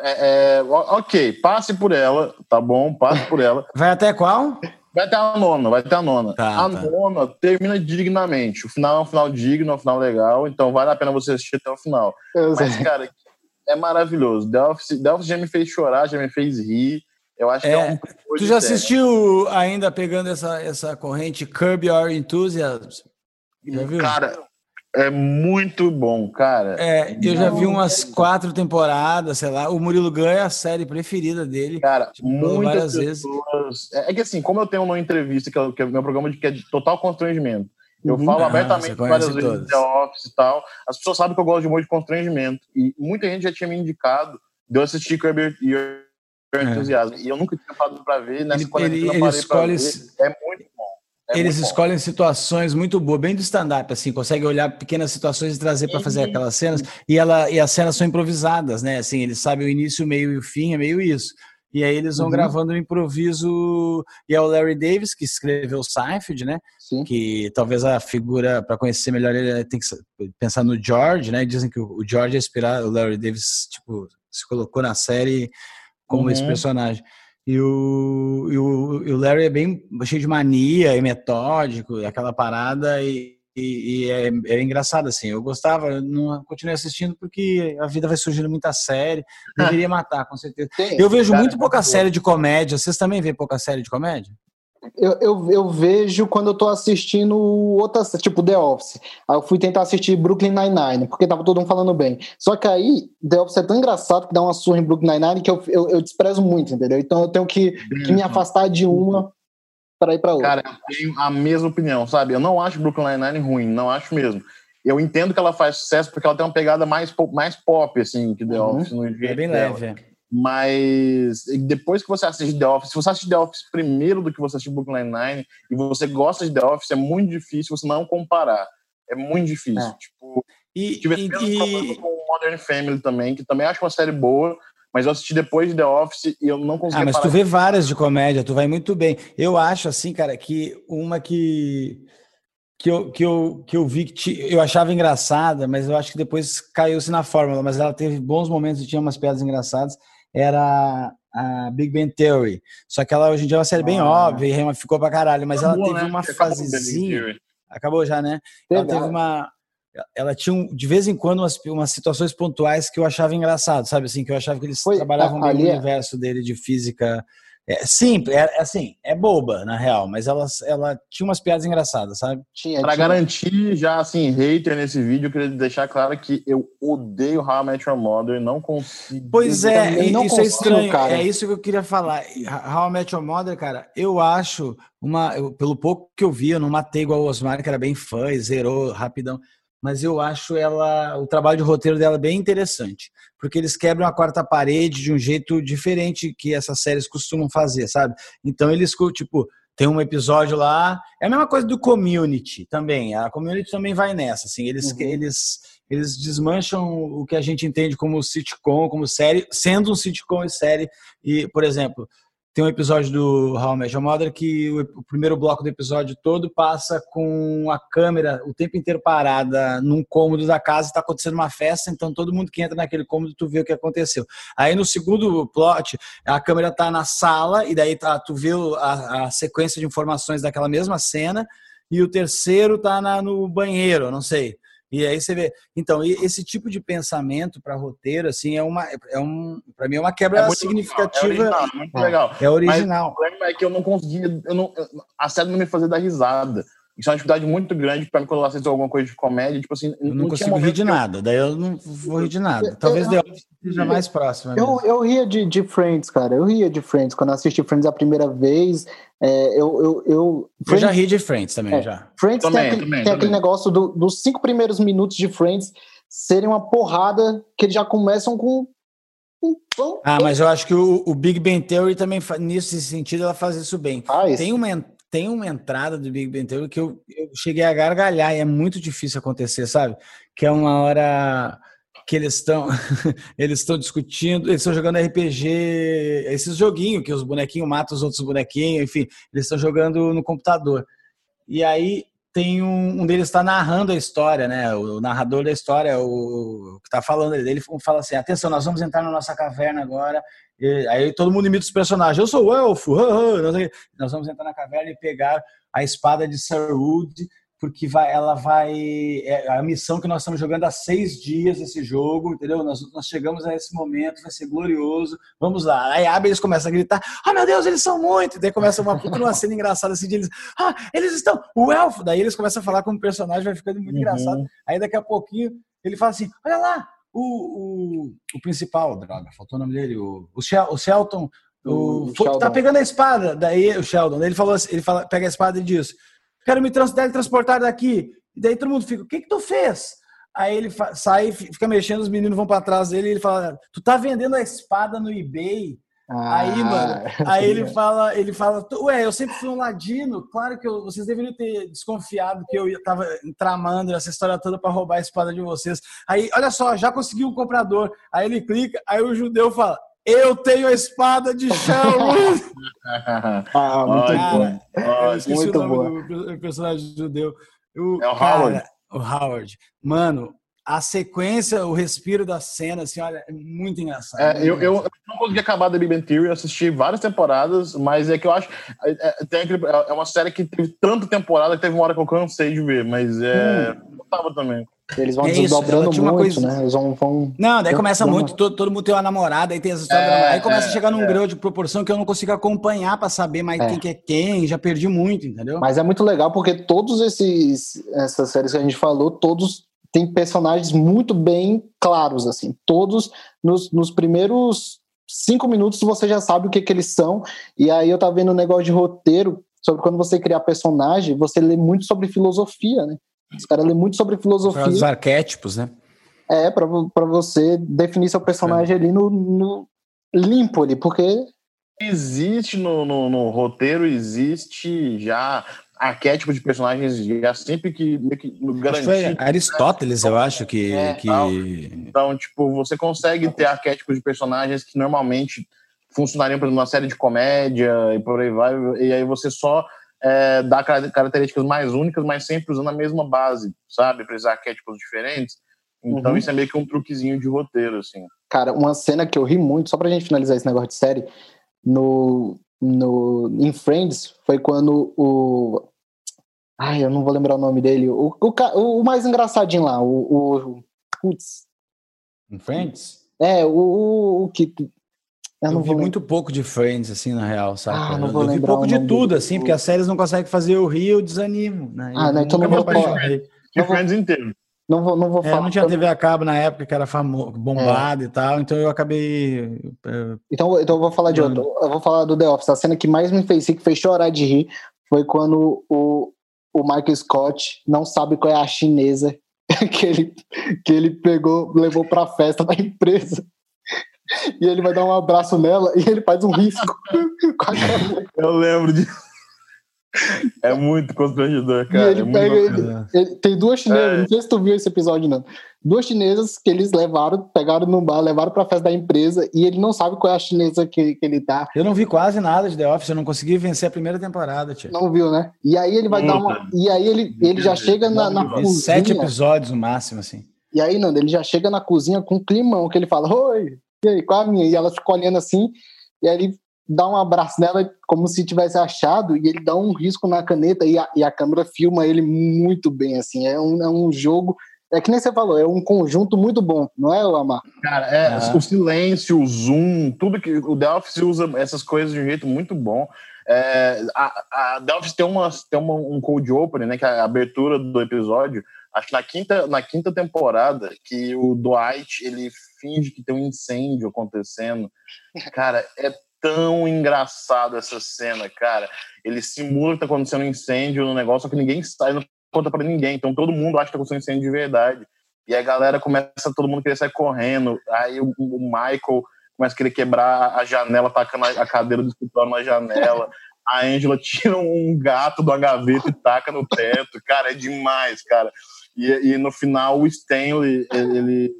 É, é, ok, passe por ela, tá bom, passe por ela. Vai até qual? Vai ter a nona, vai ter a nona. Tá, a tá. nona termina dignamente. O final é um final digno, é um final legal, então vale a pena você assistir até o final. Eu Mas, sei. cara, é maravilhoso. The Office, The Office já me fez chorar, já me fez rir. Eu acho é, que é um. Tu já assistiu ainda pegando essa, essa corrente Curb Your Enthusiasm? Já viu? Cara, é muito bom, cara. É, eu já vi umas quatro temporadas, sei lá. O Murilo ganha é a série preferida dele. Cara, tipo, muitas pessoas... vezes. É, é que assim, como eu tenho uma entrevista, que é, que é meu programa de, que é de total constrangimento, Eu uhum. falo ah, abertamente várias vezes de The Office e tal. As pessoas sabem que eu gosto de muito de constrangimento. E muita gente já tinha me indicado de eu assistir Curb Your é. Enthusiasm. E eu nunca tinha parado pra ver. Nessa ele, ele, ele escolhe... É muito. É Eles escolhem bom. situações muito boas, bem do stand-up, assim, consegue olhar pequenas situações e trazer para fazer aquelas cenas. E, ela, e as cenas são improvisadas, né? Assim, eles sabem o início, o meio e o fim, é meio isso. E aí eles vão uhum. gravando um improviso. E é o Larry Davis que escreveu Seinfeld, né? Sim. Que talvez a figura, para conhecer melhor ele, tem que pensar no George, né? Dizem que o George é inspirado, o Larry Davis, tipo, se colocou na série como uhum. esse personagem. E o, e o, e o Larry é bem cheio de mania e metódico, aquela parada, e, e, e é, é, engraçado, assim. Eu gostava, eu não continuei assistindo porque a vida vai surgindo muita série. Deveria matar, com certeza. Tem, eu vejo muito pouca série de comédia. Vocês também veem pouca série de comédia? Eu, eu, eu, vejo quando eu tô assistindo outras, tipo The Office. Aí eu fui tentar assistir Brooklyn Nine-Nine, porque tava todo mundo falando bem. Só que aí, The Office é tão engraçado que dá uma surra em Brooklyn Nine-Nine que eu, eu, eu, desprezo muito, entendeu? Então eu tenho que, que me afastar de uma para ir para outra. Cara, eu tenho a mesma opinião, sabe? Eu não acho Brooklyn Nine-Nine ruim, não acho mesmo. Eu entendo que ela faz sucesso porque ela tem uma pegada mais, mais pop, assim, que The uhum. Office. No é bem leve, é. Mas depois que você assiste The Office, se você assiste The Office primeiro do que você assiste Brooklyn Nine-Nine e você gosta de The Office, é muito difícil você não comparar. É muito difícil. É. Tipo, e, tive e, e... com Modern Family também, que também acho uma série boa, mas eu assisti depois de The Office e eu não consegui. Ah, mas tu vê várias de comédia, tu vai muito bem. Eu acho assim, cara, que uma que que eu, que eu, que eu vi que eu achava engraçada, mas eu acho que depois caiu-se na fórmula, mas ela teve bons momentos e tinha umas piadas engraçadas era a Big Bang Theory. Só que ela hoje em dia é uma série bem ah. óbvia e ficou pra caralho, mas ela teve né? uma fasezinha. Acabou já, né? Ela teve uma. Ela tinha, um, de vez em quando, umas, umas situações pontuais que eu achava engraçado, sabe? Assim, que eu achava que eles Foi, trabalhavam no é universo dele de física é simples, é, é, assim, é boba, na real, mas ela, ela tinha umas piadas engraçadas, sabe? Tinha, pra tinha. garantir, já assim, hater nesse vídeo, eu queria deixar claro que eu odeio How I Met Your Mother, não consigo. Pois é, isso é consigo, é estranho, cara. é isso que eu queria falar. How I Met Your Mother, cara, eu acho, uma, eu, pelo pouco que eu vi, eu não matei igual o Osmar, que era bem fã e zerou rapidão mas eu acho ela o trabalho de roteiro dela bem interessante, porque eles quebram a quarta parede de um jeito diferente que essas séries costumam fazer, sabe? Então eles tipo tem um episódio lá, é a mesma coisa do Community também. A Community também vai nessa, assim, eles uhum. eles eles desmancham o que a gente entende como sitcom, como série, sendo um sitcom e série. E, por exemplo, tem um episódio do How I Met Your Mother que o, primeiro bloco do episódio todo passa com a câmera o tempo inteiro parada num cômodo da casa, está acontecendo uma festa, então todo mundo que entra naquele cômodo tu vê o que aconteceu. Aí no segundo plot, a câmera está na sala e daí tá, tu vê a, a sequência de informações daquela mesma cena e o terceiro tá na, no banheiro, não sei. E aí você vê. Então, esse tipo de pensamento para roteiro, assim, é uma. É um, para mim é uma quebra é significativa. Legal, é original, é muito legal. É original. Mas o problema é que eu não conseguia. Eu não, a série não me fazia dar risada. Isso é uma dificuldade muito grande para mim quando eu assisto alguma coisa de comédia. Tipo assim, eu não, não consigo rir de nada, eu... daí eu não vou rir de nada. Talvez eu, The seja mais próximo. Eu, eu ria de, de Friends, cara. Eu ria de Friends. Quando eu assisti Friends a primeira vez, é, eu, eu, eu, Friends, eu já ri de Friends também, é, já. Friends também, tem, aquele, também, tem também. aquele negócio do, dos cinco primeiros minutos de Friends serem uma porrada que eles já começam com ah, mas eu acho que o, o Big Bang Theory também, nesse sentido, ela faz isso bem. Ah, isso. Tem uma, tem uma entrada do Big Bang Theory que eu, eu cheguei a gargalhar e é muito difícil acontecer, sabe? Que é uma hora que eles estão eles estão discutindo, eles estão jogando RPG, esses joguinhos que os bonequinhos matam os outros bonequinhos, enfim, eles estão jogando no computador. E aí tem um, um deles está narrando a história, né? O, narrador da história, o, o que está falando, ele fala assim: atenção, nós vamos entrar na nossa caverna agora e aí todo mundo imita os personagens. Eu sou o elfo. Nós vamos entrar na caverna e pegar a espada de Sir Wood, porque vai, ela vai. É a missão que nós estamos jogando há seis dias esse jogo, entendeu? Nós, nós chegamos a esse momento, vai ser glorioso. Vamos lá. Aí abre eles começam a gritar: Ah, meu Deus, eles são muito! E daí começa uma puta uma cena engraçada assim de eles: Ah, eles estão. O elfo! Daí eles começam a falar como personagem, vai ficando muito uhum. engraçado. Aí daqui a pouquinho ele fala assim: Olha lá, o, o, o principal, droga, faltou o nome dele, o, o, Shel, o Shelton, o, o foi, tá pegando a espada, daí o Sheldon, ele falou assim, ele fala, pega a espada e diz, quero me teletransportar daqui. E daí todo mundo fica, o que que tu fez? Aí ele sai, fica mexendo, os meninos vão para trás dele e ele fala: Tu tá vendendo a espada no eBay? Ah, aí, mano, aí ele fala, ele fala, ué, eu sempre fui um ladino, claro que eu, vocês deveriam ter desconfiado que eu tava tramando essa história toda para roubar a espada de vocês. Aí, olha só, já consegui um comprador. Aí ele clica, aí o judeu fala, eu tenho a espada de chão. ah, muito cara, bom. Eu esqueci muito o nome bom. do personagem judeu. O, é o cara, Howard. O Howard. Mano, a sequência, o respiro da cena, assim, olha, é muito engraçado. É, eu, eu, não consegui acabar The Big Bang Theory, assisti várias temporadas, mas é que eu acho. É, é tem aquele, é uma série que teve tanta temporada que teve uma hora que eu cansei de ver, mas é. Hum. Gostava também. Eles vão é desdobrando muito, coisa... né? Eles vão, vão... Não, daí começa muito, todo, todo mundo tem uma namorada, aí tem essa história é, Aí começa é, a chegar num é. grau de proporção que eu não consigo acompanhar para saber mais é. quem que é quem, já perdi muito, entendeu? Mas é muito legal porque todos esses essas séries que a gente falou, todos tem personagens muito bem claros, assim. Todos nos, nos primeiros cinco minutos você já sabe o que, que eles são. E aí eu tava vendo um negócio de roteiro sobre quando você criar personagem, você lê muito sobre filosofia, né? Os caras lê muito sobre filosofia. Os arquétipos, né? É, para você definir seu personagem é. ali no, no, limpo ali, porque. Existe no, no, no roteiro, existe já arquétipo de personagens já sempre que, que garantir. Aristóteles, eu acho que. É, que... Então, tipo, você consegue ter arquétipos de personagens que normalmente funcionariam para uma série de comédia e por aí vai, e aí você só é, dá características mais únicas, mas sempre usando a mesma base, sabe? Para esses arquétipos diferentes. Então, uhum. isso é meio que um truquezinho de roteiro, assim. Cara, uma cena que eu ri muito, só pra gente finalizar esse negócio de série, no, no, em Friends, foi quando o, Ai, eu não vou lembrar o nome dele. O, o, o mais engraçadinho lá, o. o putz. Friends? É, o, o que. Eu, eu vi muito pouco de Friends, assim, na real, sabe? Ah, não vou eu vi pouco de tudo, assim, porque as séries não conseguem fazer eu rir, eu desanimo. Né? Ah, não, então não vou falar. De Friends inteiro. Não vou, não vou é, falar. não tinha TV a cabo na época que era famo... bombado é. e tal, então eu acabei. É, então, então eu vou falar de outro. Eu vou falar do The Office. A cena que mais me fez que fez chorar de rir foi quando o, o Michael Scott não sabe qual é a chinesa que ele, que ele pegou, levou para a festa da empresa. E ele vai dar um abraço nela e ele faz um risco Eu lembro disso. É muito constrangedor, cara. E ele é pega, ele, ele, tem duas chinesas, é. não sei se tu viu esse episódio, não. Duas chinesas que eles levaram, pegaram no bar, levaram pra festa da empresa e ele não sabe qual é a chinesa que, que ele tá. Eu não vi quase nada de The Office, eu não consegui vencer a primeira temporada, tio. Não viu, né? E aí ele vai dar uma. E aí ele, ele já chega na, na cozinha. Sete episódios no máximo, assim. E aí, Nando, ele já chega na cozinha com um climão, que ele fala, oi, e aí, qual a minha? E ela fica olhando assim, e aí ele dá um abraço nela como se tivesse achado e ele dá um risco na caneta e a, e a câmera filma ele muito bem, assim, é um, é um jogo é que nem você falou, é um conjunto muito bom, não é, Lamar? Cara, é, o silêncio, o zoom, tudo que o Delphi usa essas coisas de um jeito muito bom. É, a, a Delphi tem, uma, tem uma, um cold opening, né, que é a abertura do episódio, acho que na quinta, na quinta temporada, que o Dwight, ele finge que tem um incêndio acontecendo. Cara, é tão engraçado essa cena, cara. Ele simula que tá acontecendo um incêndio no negócio, só que ninguém sai, não conta para ninguém. Então todo mundo acha que tá acontecendo um incêndio de verdade. E a galera começa, todo mundo querer sair correndo. Aí o, o Michael começa a querer quebrar a janela, tacando a cadeira do escritório na janela. A Angela tira um gato da gaveta e taca no teto. Cara, é demais, cara. E, e no final o Stanley, ele, ele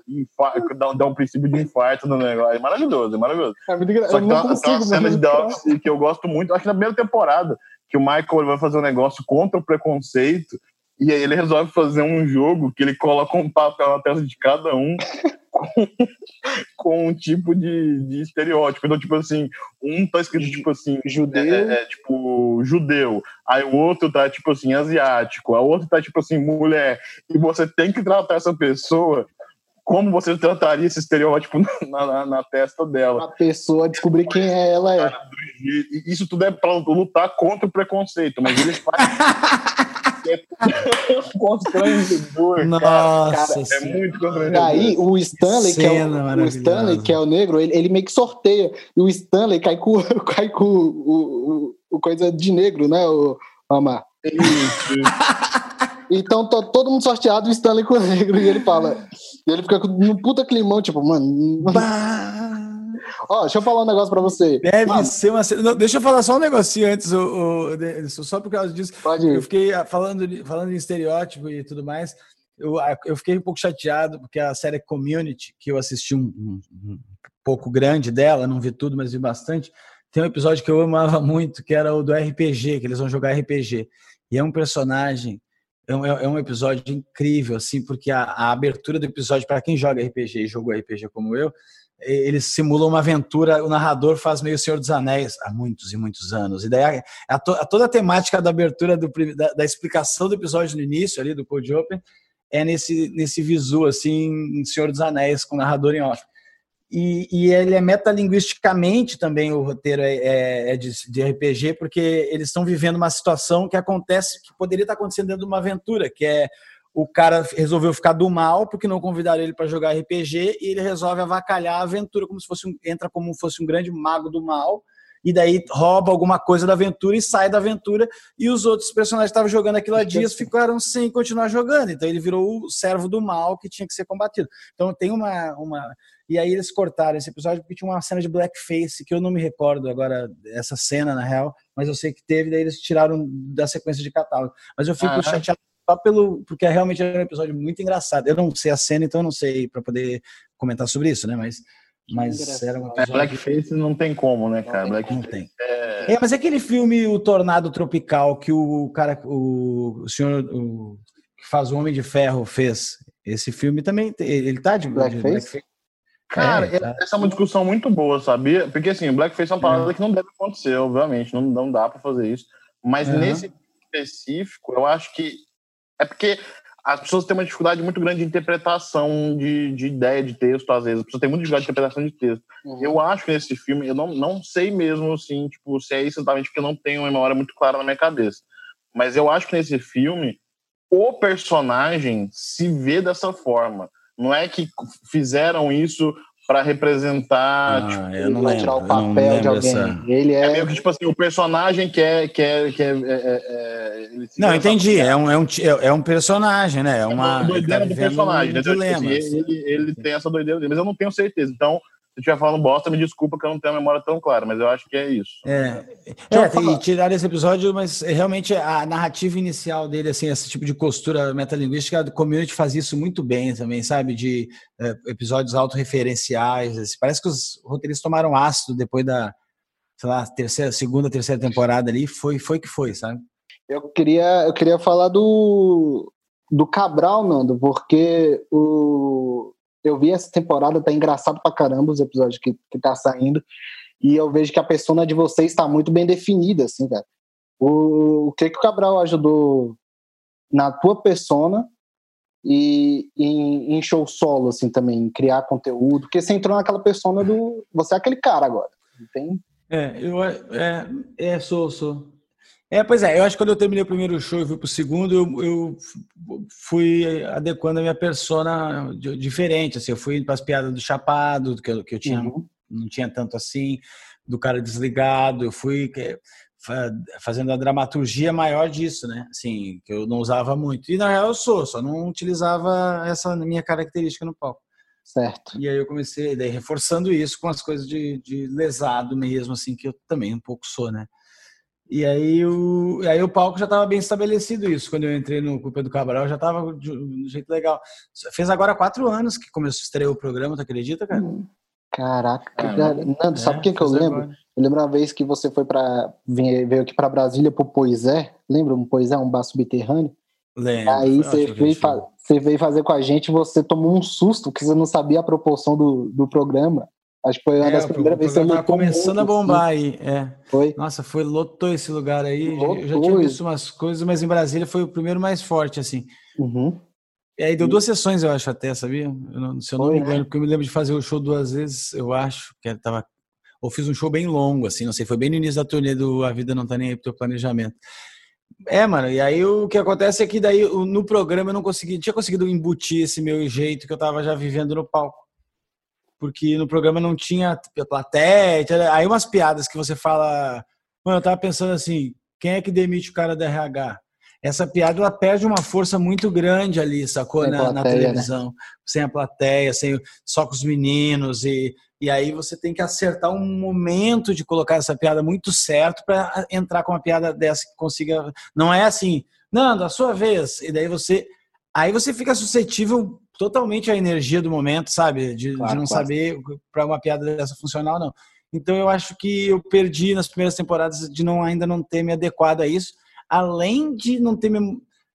dá, dá, um princípio de infarto no negócio. É maravilhoso, é maravilhoso. É muito Só que tem uma, tem uma cena de The Office que eu gosto muito, acho que na primeira temporada, que o Michael vai fazer um negócio contra o preconceito, e aí ele resolve fazer um jogo que ele coloca um papel na testa de cada um com, um tipo de, de estereótipo. Então, tipo assim, um tá escrito tipo assim, judeu, é, é, tipo judeu. Aí o outro tá tipo assim, asiático. A outra tá tipo assim, mulher. E você tem que tratar essa pessoa como você trataria esse estereótipo na, na, na, testa dela. A pessoa descobrir quem é ela é. Isso tudo é para lutar contra o preconceito, mas eles fazem. é constrangedor. Nossa, cara, é muito constrangedor. Aí o Stanley, que é o, o, Stanley, que é o negro, ele, ele meio que sorteia. E o Stanley cai com, cai com o, o, o coisa de negro, né, o Amar? Então tá todo mundo sorteado o Stanley com o negro. E ele fala. E ele fica num puta climão, tipo, mano. Ó, deixa eu falar um negócio pra você. Deve Mano. ser uma. Não, deixa eu falar só um negocinho antes, o, o, só por causa disso. Pode ir. Eu fiquei ah, falando, falando em estereótipo e tudo mais. Eu, ah, eu fiquei um pouco chateado porque a série Community, que eu assisti um, um- um pouco grande dela, não vi tudo, mas vi bastante. Tem um episódio que eu amava muito, que era o do RPG, que eles vão jogar RPG. E é um personagem, é um, é um episódio incrível, assim, porque a, a abertura do episódio, para quem joga RPG e jogou RPG como eu, eles simulam uma aventura, o narrador faz meio Senhor dos Anéis há muitos e muitos anos. E daí a, a to- a toda a temática da abertura, do, da, da explicação do episódio no início ali do Code Open, é nesse, nesse visu, assim, Senhor dos Anéis, com o narrador em off. E, e ele é metalinguisticamente também, o roteiro é, é- é de, de RPG, porque eles estão vivendo uma situação que acontece, que poderia estar acontecendo dentro de uma aventura, que é o cara resolveu ficar do mal porque não convidaram ele para jogar RPG e ele resolve avacalhar a aventura como se fosse um, entra como se fosse um grande mago do mal. E daí rouba alguma coisa da aventura e sai da aventura. E os outros personagens que estavam jogando aquilo há dias ficaram sem continuar jogando. Então ele virou o servo do mal que tinha que ser combatido. Então tem uma uma e aí eles cortaram esse episódio porque tinha uma cena de blackface que eu não me recordo agora essa cena na real mas eu sei que teve daí eles tiraram da sequência de catálogo. Mas eu fico Caraca. chateado só pelo porque realmente era um episódio muito engraçado. Eu não sei a cena, então eu não sei para poder comentar sobre isso, né? Mas mas era um É, episódio Blackface não tem como, né, cara? Não que não Blackface tem. é... É, mas é aquele filme O Tornado Tropical que o cara o, o senhor o, que faz o Homem de Ferro fez. Esse filme também tem- ele tá de de Blackface? Cara, É, tá. essa é uma discussão muito boa, sabia? Porque assim, o blackface é uma parada que não deve acontecer, obviamente, não, não dá pra fazer isso. Mas Aham. nesse específico, eu acho que é porque as pessoas têm uma dificuldade muito grande de interpretação de, de ideia de texto, às vezes. As pessoas têm muita dificuldade de interpretação de texto. Uhum. Eu acho que nesse filme, eu não, não sei mesmo, assim, tipo, se é isso exatamente porque eu não tenho uma memória muito clara na minha cabeça. Mas eu acho que nesse filme, o personagem se vê dessa forma. Não é que fizeram isso para representar, Ah, tipo, eu não vai lembro. tirar o eu não papel de alguém. essa- Ele é é. meio que, tipo assim, o personagem quer. quer, quer é, é, é, ele se Não, entendi. É um, é, um, é um personagem, né? É uma. uma ele doideira tá do personagem, um entendeu? Tipo dilema. assim, ele, ele tem essa doideira dele, mas eu não tenho certeza. Então, eu estiver falando bosta, me desculpa que eu não tenho a memória tão clara, mas eu acho que é isso. É, é e tiraram esse episódio, mas realmente a narrativa inicial dele, assim, esse tipo de costura metalinguística, a community faz isso muito bem também, sabe? De é, episódios autorreferenciais. assim. Parece que os roteiristas tomaram ácido depois da, sei lá, terceira, segunda, terceira temporada ali, foi, foi que foi, sabe? Eu queria, eu queria falar do, do Cabral, Nando, porque o, eu vi essa temporada, tá engraçado pra caramba os episódios que, que tá saindo, e eu vejo que a persona de vocês está muito bem definida, assim, cara. O, o que que o Cabral ajudou na tua persona e em, em show solo, assim, também, em criar conteúdo, porque você entrou naquela persona do... Você é aquele cara agora, não tem... É, eu é, é, sou, sou. É, pois é, eu acho que quando eu terminei o primeiro show e fui pro segundo, eu, eu fui adequando a minha persona diferente, assim, eu fui para as piadas do chapado, que eu, que eu tinha, Uhum. não tinha tanto assim, do cara desligado, eu fui fazendo a dramaturgia maior disso, né, assim, que eu não usava muito. E na real eu sou, só não utilizava essa minha característica no palco. Certo. E aí eu comecei, daí reforçando isso com as coisas de, de lesado mesmo, assim, que eu também um pouco sou, né? E aí o, aí o palco já estava bem estabelecido isso. Quando eu entrei no Culpa do Cabral, já estava de um jeito legal. Fez agora quatro anos que começou, estreou o programa, tu acredita, cara? Caraca, Caramba. cara. Nando, sabe quem que eu lembro? agora. Eu lembro uma vez que você foi para veio aqui para Brasília pro Poisé. Lembra um Poisé, um bar subterrâneo? Lembro. Aí você veio, fa- você veio fazer com a gente, você tomou um susto porque você não sabia a proporção do, do programa. Acho que foi uma É, das primeiras vezes que programa tava começando a muito, assim. bombar aí, é. Foi. Nossa, foi lotou esse lugar aí. Eu já Lotou. tinha visto umas coisas, mas em Brasília foi o primeiro mais forte, assim. Uhum. E aí deu duas sessões, eu acho, até, sabia? Eu não- se eu não Foi, me né? engano, porque eu me lembro de fazer o show duas vezes, eu acho, que tava. Ou fiz um show bem longo, assim, não sei, foi bem no início da turnê do A Vida Não Tá Nem Aí pro teu planejamento. É, mano, e aí o que acontece é que daí no programa eu não consegui, tinha conseguido embutir esse meu jeito que eu tava já vivendo no palco. Porque no programa não tinha plateia, aí umas piadas que você fala. Mano, eu tava pensando assim, quem é que demite o cara da RH? essa piada ela perde uma força muito grande ali, sacou? Na, plateia, na, né? televisão. Né? Sem a plateia, sem, só com os meninos. E, e aí você tem que acertar um momento de colocar essa piada muito certo para entrar com uma piada dessa que consiga. Não é assim, Nando, a sua vez. E daí você. Aí você fica suscetível totalmente à energia do momento, sabe? De, claro, de não claro. saber para uma piada dessa funcionar ou não. Então eu acho que eu perdi nas primeiras temporadas de não ainda não ter me adequado a isso além de não ter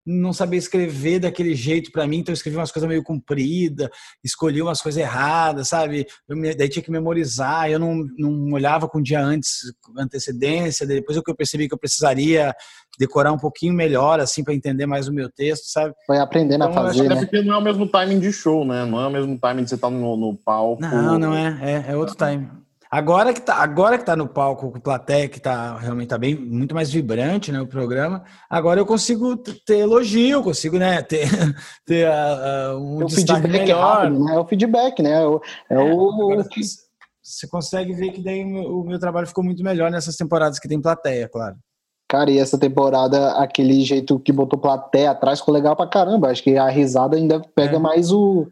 não saber escrever daquele jeito para mim, então eu escrevi umas coisas meio compridas, escolhi umas coisas erradas, sabe? Me, daí tinha que memorizar, eu não, não olhava com um dia antes, antecedência, depois que eu percebi que eu precisaria decorar um pouquinho melhor, assim, para entender mais o meu texto, sabe? Foi aprendendo então, a fazer, né? porque não é o mesmo timing de show, né? Não é o mesmo timing de você estar tá no, no palco. Não, não é, é, é outro timing. Agora que tá, agora que tá no palco com plateia, que tá realmente tá bem muito mais vibrante, né, o programa. Agora eu consigo ter elogio, consigo, né, ter, ter uh, um o destaque melhor. Rápido, né? É o feedback, né? É o, é, é o... Você consegue ver que daí o meu trabalho ficou muito melhor nessas temporadas que tem plateia, claro. Cara, e essa temporada, aquele jeito que botou plateia atrás, ficou legal pra caramba. Acho que a risada ainda pega é. mais o.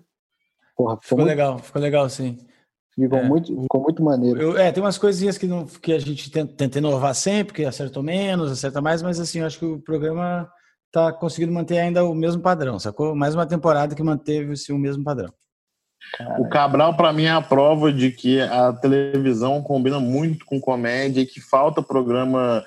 Porra, ficou, ficou muito... legal, ficou legal, sim. Ficou, é. muito, ficou muito maneiro. Eu, é, tem umas coisinhas que, não, que a gente tenta, tenta inovar sempre, que acertou menos, acerta mais, mas assim, eu acho que o programa está conseguindo manter ainda o mesmo padrão, sacou? Mais uma temporada que manteve assim, o mesmo padrão. O Cabral, para mim, é a prova de que a televisão combina muito com comédia e que falta programa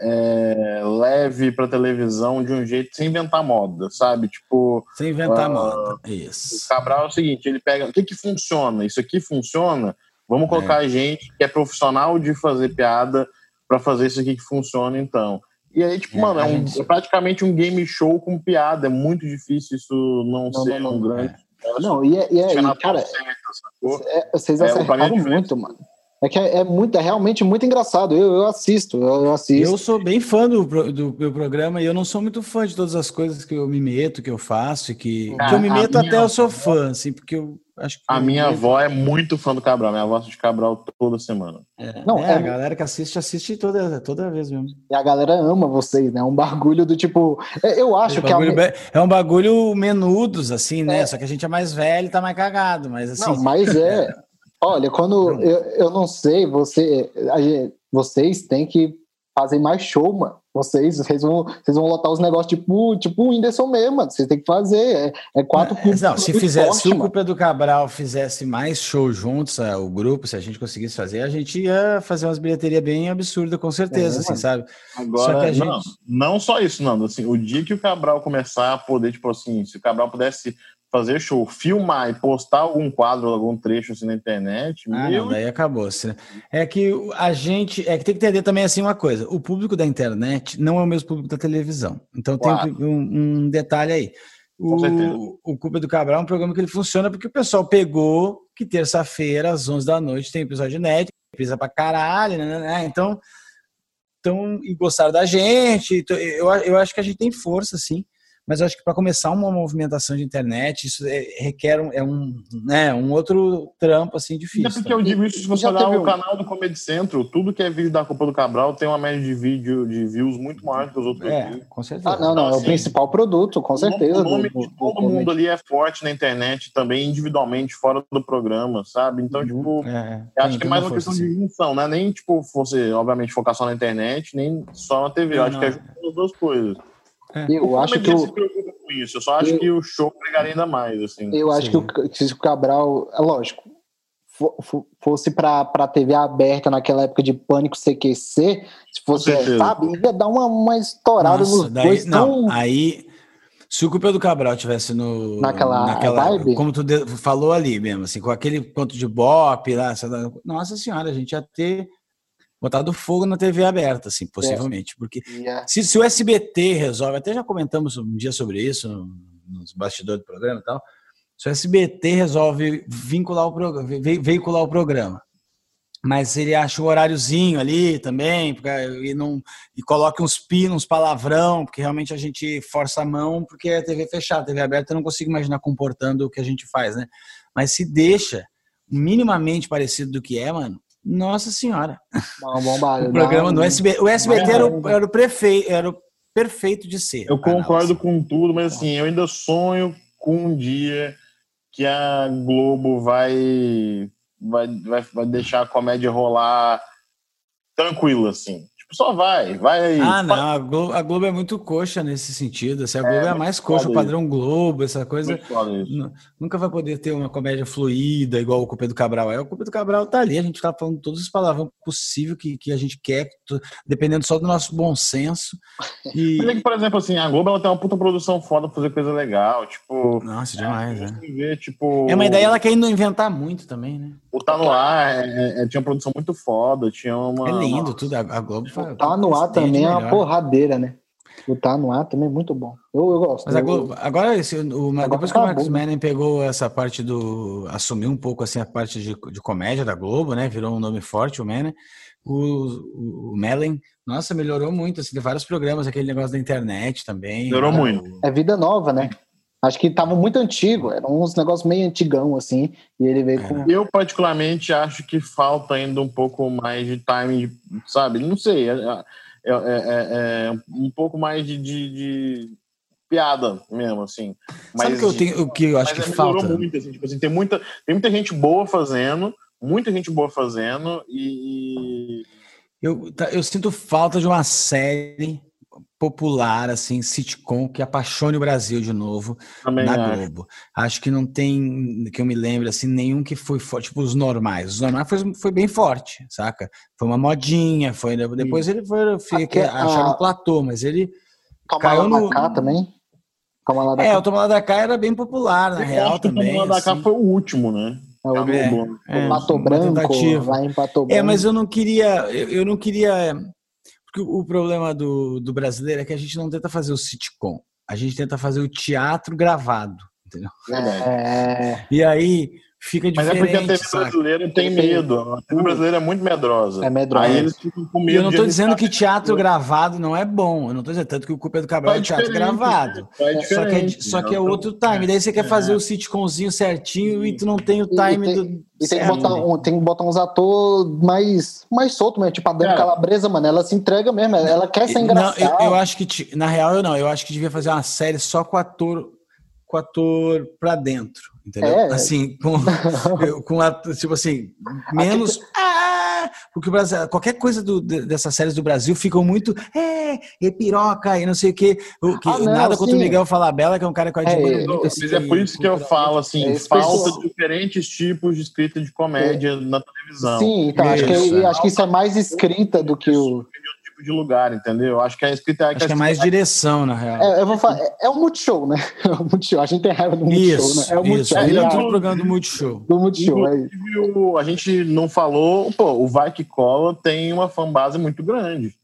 é, leve para televisão de um jeito sem inventar moda, sabe? Tipo. Sem inventar uh, moda. Isso. O Cabral é o seguinte: ele pega. O que, que funciona? Isso aqui funciona? Vamos colocar é. gente que é profissional de fazer piada para fazer isso aqui que funciona, então. E aí, tipo, é, mano, é, um, gente... é, praticamente um game show com piada. É muito difícil isso não, não ser não, não, um grande. É. Não, e, é, e, é, e cara, vocês acertaram muito, mano. É que é, é, muito, é realmente muito engraçado. Eu, eu assisto, eu, eu, assisto. Eu sou bem fã do, do meu programa e eu não sou muito fã de todas as coisas que eu me meto, que eu faço, que, ah, que eu me meto até eu sou fã, assim, porque eu acho que. A minha avó é muito fã do Cabral, minha avó assiste Cabral toda semana. É, não, é, é, a galera que assiste, assiste toda, toda vez mesmo. E a galera ama vocês, né? É um bagulho do tipo. É, eu acho é que bagulho, é, é um bagulho menudos, assim, né? É. Só que a gente é mais velho e tá mais cagado, mas assim. Não, mas é. Olha, quando eu, eu não sei, você, vocês têm que fazer mais show, mano. Vocês, vocês, vão, vocês vão lotar os negócios tipo, tipo o Whindersson mesmo, mano. Vocês têm que fazer. É, é quatro Não, se fizesse, se o Culpa do Cabral fizesse mais show juntos, é, o grupo, se a gente conseguisse fazer, a gente ia fazer umas bilheterias bem absurdas, com certeza, é, assim, sabe? Agora, gente... não, não só isso, não. Assim, o dia que o Cabral começar a poder, tipo assim, se o Cabral pudesse fazer show, filmar e postar algum quadro, algum trecho assim na internet. Ah, meu... não, daí acabou. Né? É que a gente. É que tem que entender também assim uma coisa: o público da internet não é o mesmo público da televisão. Então claro. tem um, um, detalhe aí. O, o Culpa do Cabral é um programa que ele funciona porque o pessoal pegou que terça-feira, às 11 da noite, tem episódio inédito, precisa pra caralho, né, né, né? Então, então, e gostaram da gente. Então, eu, eu acho que a gente tem força, sim mas eu acho que para começar uma movimentação de internet, isso é, requer um, é um, né, um outro trampo assim difícil. É porque eu digo isso, se você olhar o um... canal do Comedy Central, tudo que é vídeo da Copa do Cabral tem uma média de vídeo de views muito maior que os outros é, vídeos. com certeza. Ah, não, não, então, é o assim, principal produto, com certeza. O nome do, de todo mundo ali é forte na internet, também individualmente, fora do programa, sabe? Então, uhum. tipo, é, acho que é mais uma questão de junção, né? Nem, tipo, você, obviamente, focar só na internet, nem só na TV. Eu acho não. que é junto as duas coisas. É. Eu acho que o... se preocupa com isso. Eu só acho eu... que o show pegaria ainda mais. Assim. Eu acho Sim. que o, se o Cabral, é lógico, fosse para a TV aberta naquela época de pânico CQC, se fosse, sabe, ia dar uma, uma estourada Nossa, nos daí, dois. Não, tão... aí. Se o Cupel do Cabral tivesse no. Naquela, naquela vibe? Como tu falou ali mesmo, assim, com aquele ponto de bop lá, nossa senhora, a gente ia ter botado fogo na TV aberta, assim, possivelmente. Porque yeah. se, se, o SBT resolve, até já comentamos um dia sobre isso nos bastidores do programa e tal, se o SBT resolve vincular o programa, veicular o programa, mas ele acha o horáriozinho ali também, e, não, e coloca uns pinos, palavrão, porque realmente a gente força a mão, porque é TV fechada, TV aberta eu não consigo imaginar comportando o que a gente faz, né? Mas se deixa minimamente parecido do que é, mano, nossa senhora. Não, bombado, o programa do SBT. O SBT era o, era o prefeito, era o perfeito de ser. Eu concordo com tudo, mas assim, eu ainda sonho com um dia que a Globo vai, vai, vai, vai deixar a comédia rolar tranquila, assim. Tipo, só vai, vai aí. Ah, não, a Globo, a Globo é muito coxa nesse sentido. Assim, a Globo é, é a mais coxa, o padrão. Globo, essa coisa. Nunca vai poder ter uma comédia fluida, igual o Cupê do Cabral é. O Cupê do Cabral tá ali, a gente tá falando todos os palavrões possível que, que a gente quer, dependendo só do nosso bom senso. E... Mas é que, por exemplo, assim, a Globo ela tem uma puta produção foda pra fazer coisa legal. Tipo. Nossa, demais, é. Ver, tipo... é, mas daí ela quer inventar muito também, né? O Tá No Ar é, é, tinha uma produção muito foda, tinha uma. É lindo tudo, a Globo o Tá No Ar também é uma porradeira, né? O Tá No Ar também é muito bom. Eu, eu gosto. Mas Globo, agora, esse, o, agora depois que o Marcos Manning pegou essa parte do. assumiu um pouco assim a parte de, de comédia da Globo, né? Virou um nome forte, o Manning. O, o, o Mellen, nossa, melhorou muito. Assim, tem vários programas, aquele negócio da internet também. Melhorou muito. É vida nova, né? Acho que estava muito antigo, eram uns negócios meio antigão, assim, e ele veio com. Eu, particularmente, acho que falta ainda um pouco mais de time, sabe? Não sei, é, é, é, é, é um pouco mais de, de, de, piada mesmo, assim. Mas, Sabe que eu tenho, o que eu acho que falta? Muito, assim, tipo assim, tem, muita, tem muita gente boa fazendo, muita gente boa fazendo, e. Eu, tá, eu sinto falta de uma série popular, assim, sitcom que apaixone o Brasil de novo Também na acho. Globo. Acho que não tem, que eu me lembre, assim, nenhum que foi forte, tipo os normais. Os normais foi, foi bem forte, saca? Foi uma modinha, foi depois ele foi, foi Até, achar um platô, mas ele Toma caiu no... cá também? Toma lá da é, cá. o Toma lá da cá era bem popular, na eu real também. O Toma lá da cá assim. foi o último, né? É, o é, é, Pato Branco, lá em Pato Branco. É, mas eu não queria, eu, eu não queria porque o problema do, do brasileiro é que a gente não tenta fazer o sitcom, a gente tenta fazer o teatro gravado, entendeu? É. E aí fica diferente. Mas é porque a TV brasileira tem medo. A TV brasileira é muito medrosa. É medrosa. Aí eles ficam com medo. Eu não estou dizendo que teatro gravado não é bom. Eu não estou dizendo tanto que o Culpa é do Cabral é teatro gravado. Só que, é, só que é outro time. Daí você quer fazer o sitcomzinho certinho e tu não tem o time e, do. E tem que, botar, um, tem que botar uns atores mais, mais soltos mesmo. Tipo a Dani Calabresa, mano. Ela se entrega mesmo. Ela quer ser engraçada. Não, eu, eu acho que, na real, eu não. Eu acho que devia fazer uma série só com ator com ator pra dentro, entendeu? É. Assim, com, com ator, tipo assim, menos. Ah, porque o Brasil, qualquer coisa do, dessas séries do Brasil ficam muito. É, e piroca e não sei o quê. O, que ah, não, nada contra o Miguel Falabella, que é um cara que eu admiro é, muito. Assim, mas é por isso que eu falo, assim, é, falta diferentes tipos de escrita de comédia é. na televisão. Sim, então, acho, que, acho que isso é mais escrita do que o tipo de lugar, entendeu? Acho que a escrita Acho que é mais direção, na real. É, eu vou falar, é, é o Multishow, né? É o Multishow. A gente tem raiva do Multishow, isso, né? É o Multishow. É, é, o programa do Multishow. Do Multishow, é A gente não falou, pô, o Vai Que Cola tem uma fanbase muito grande.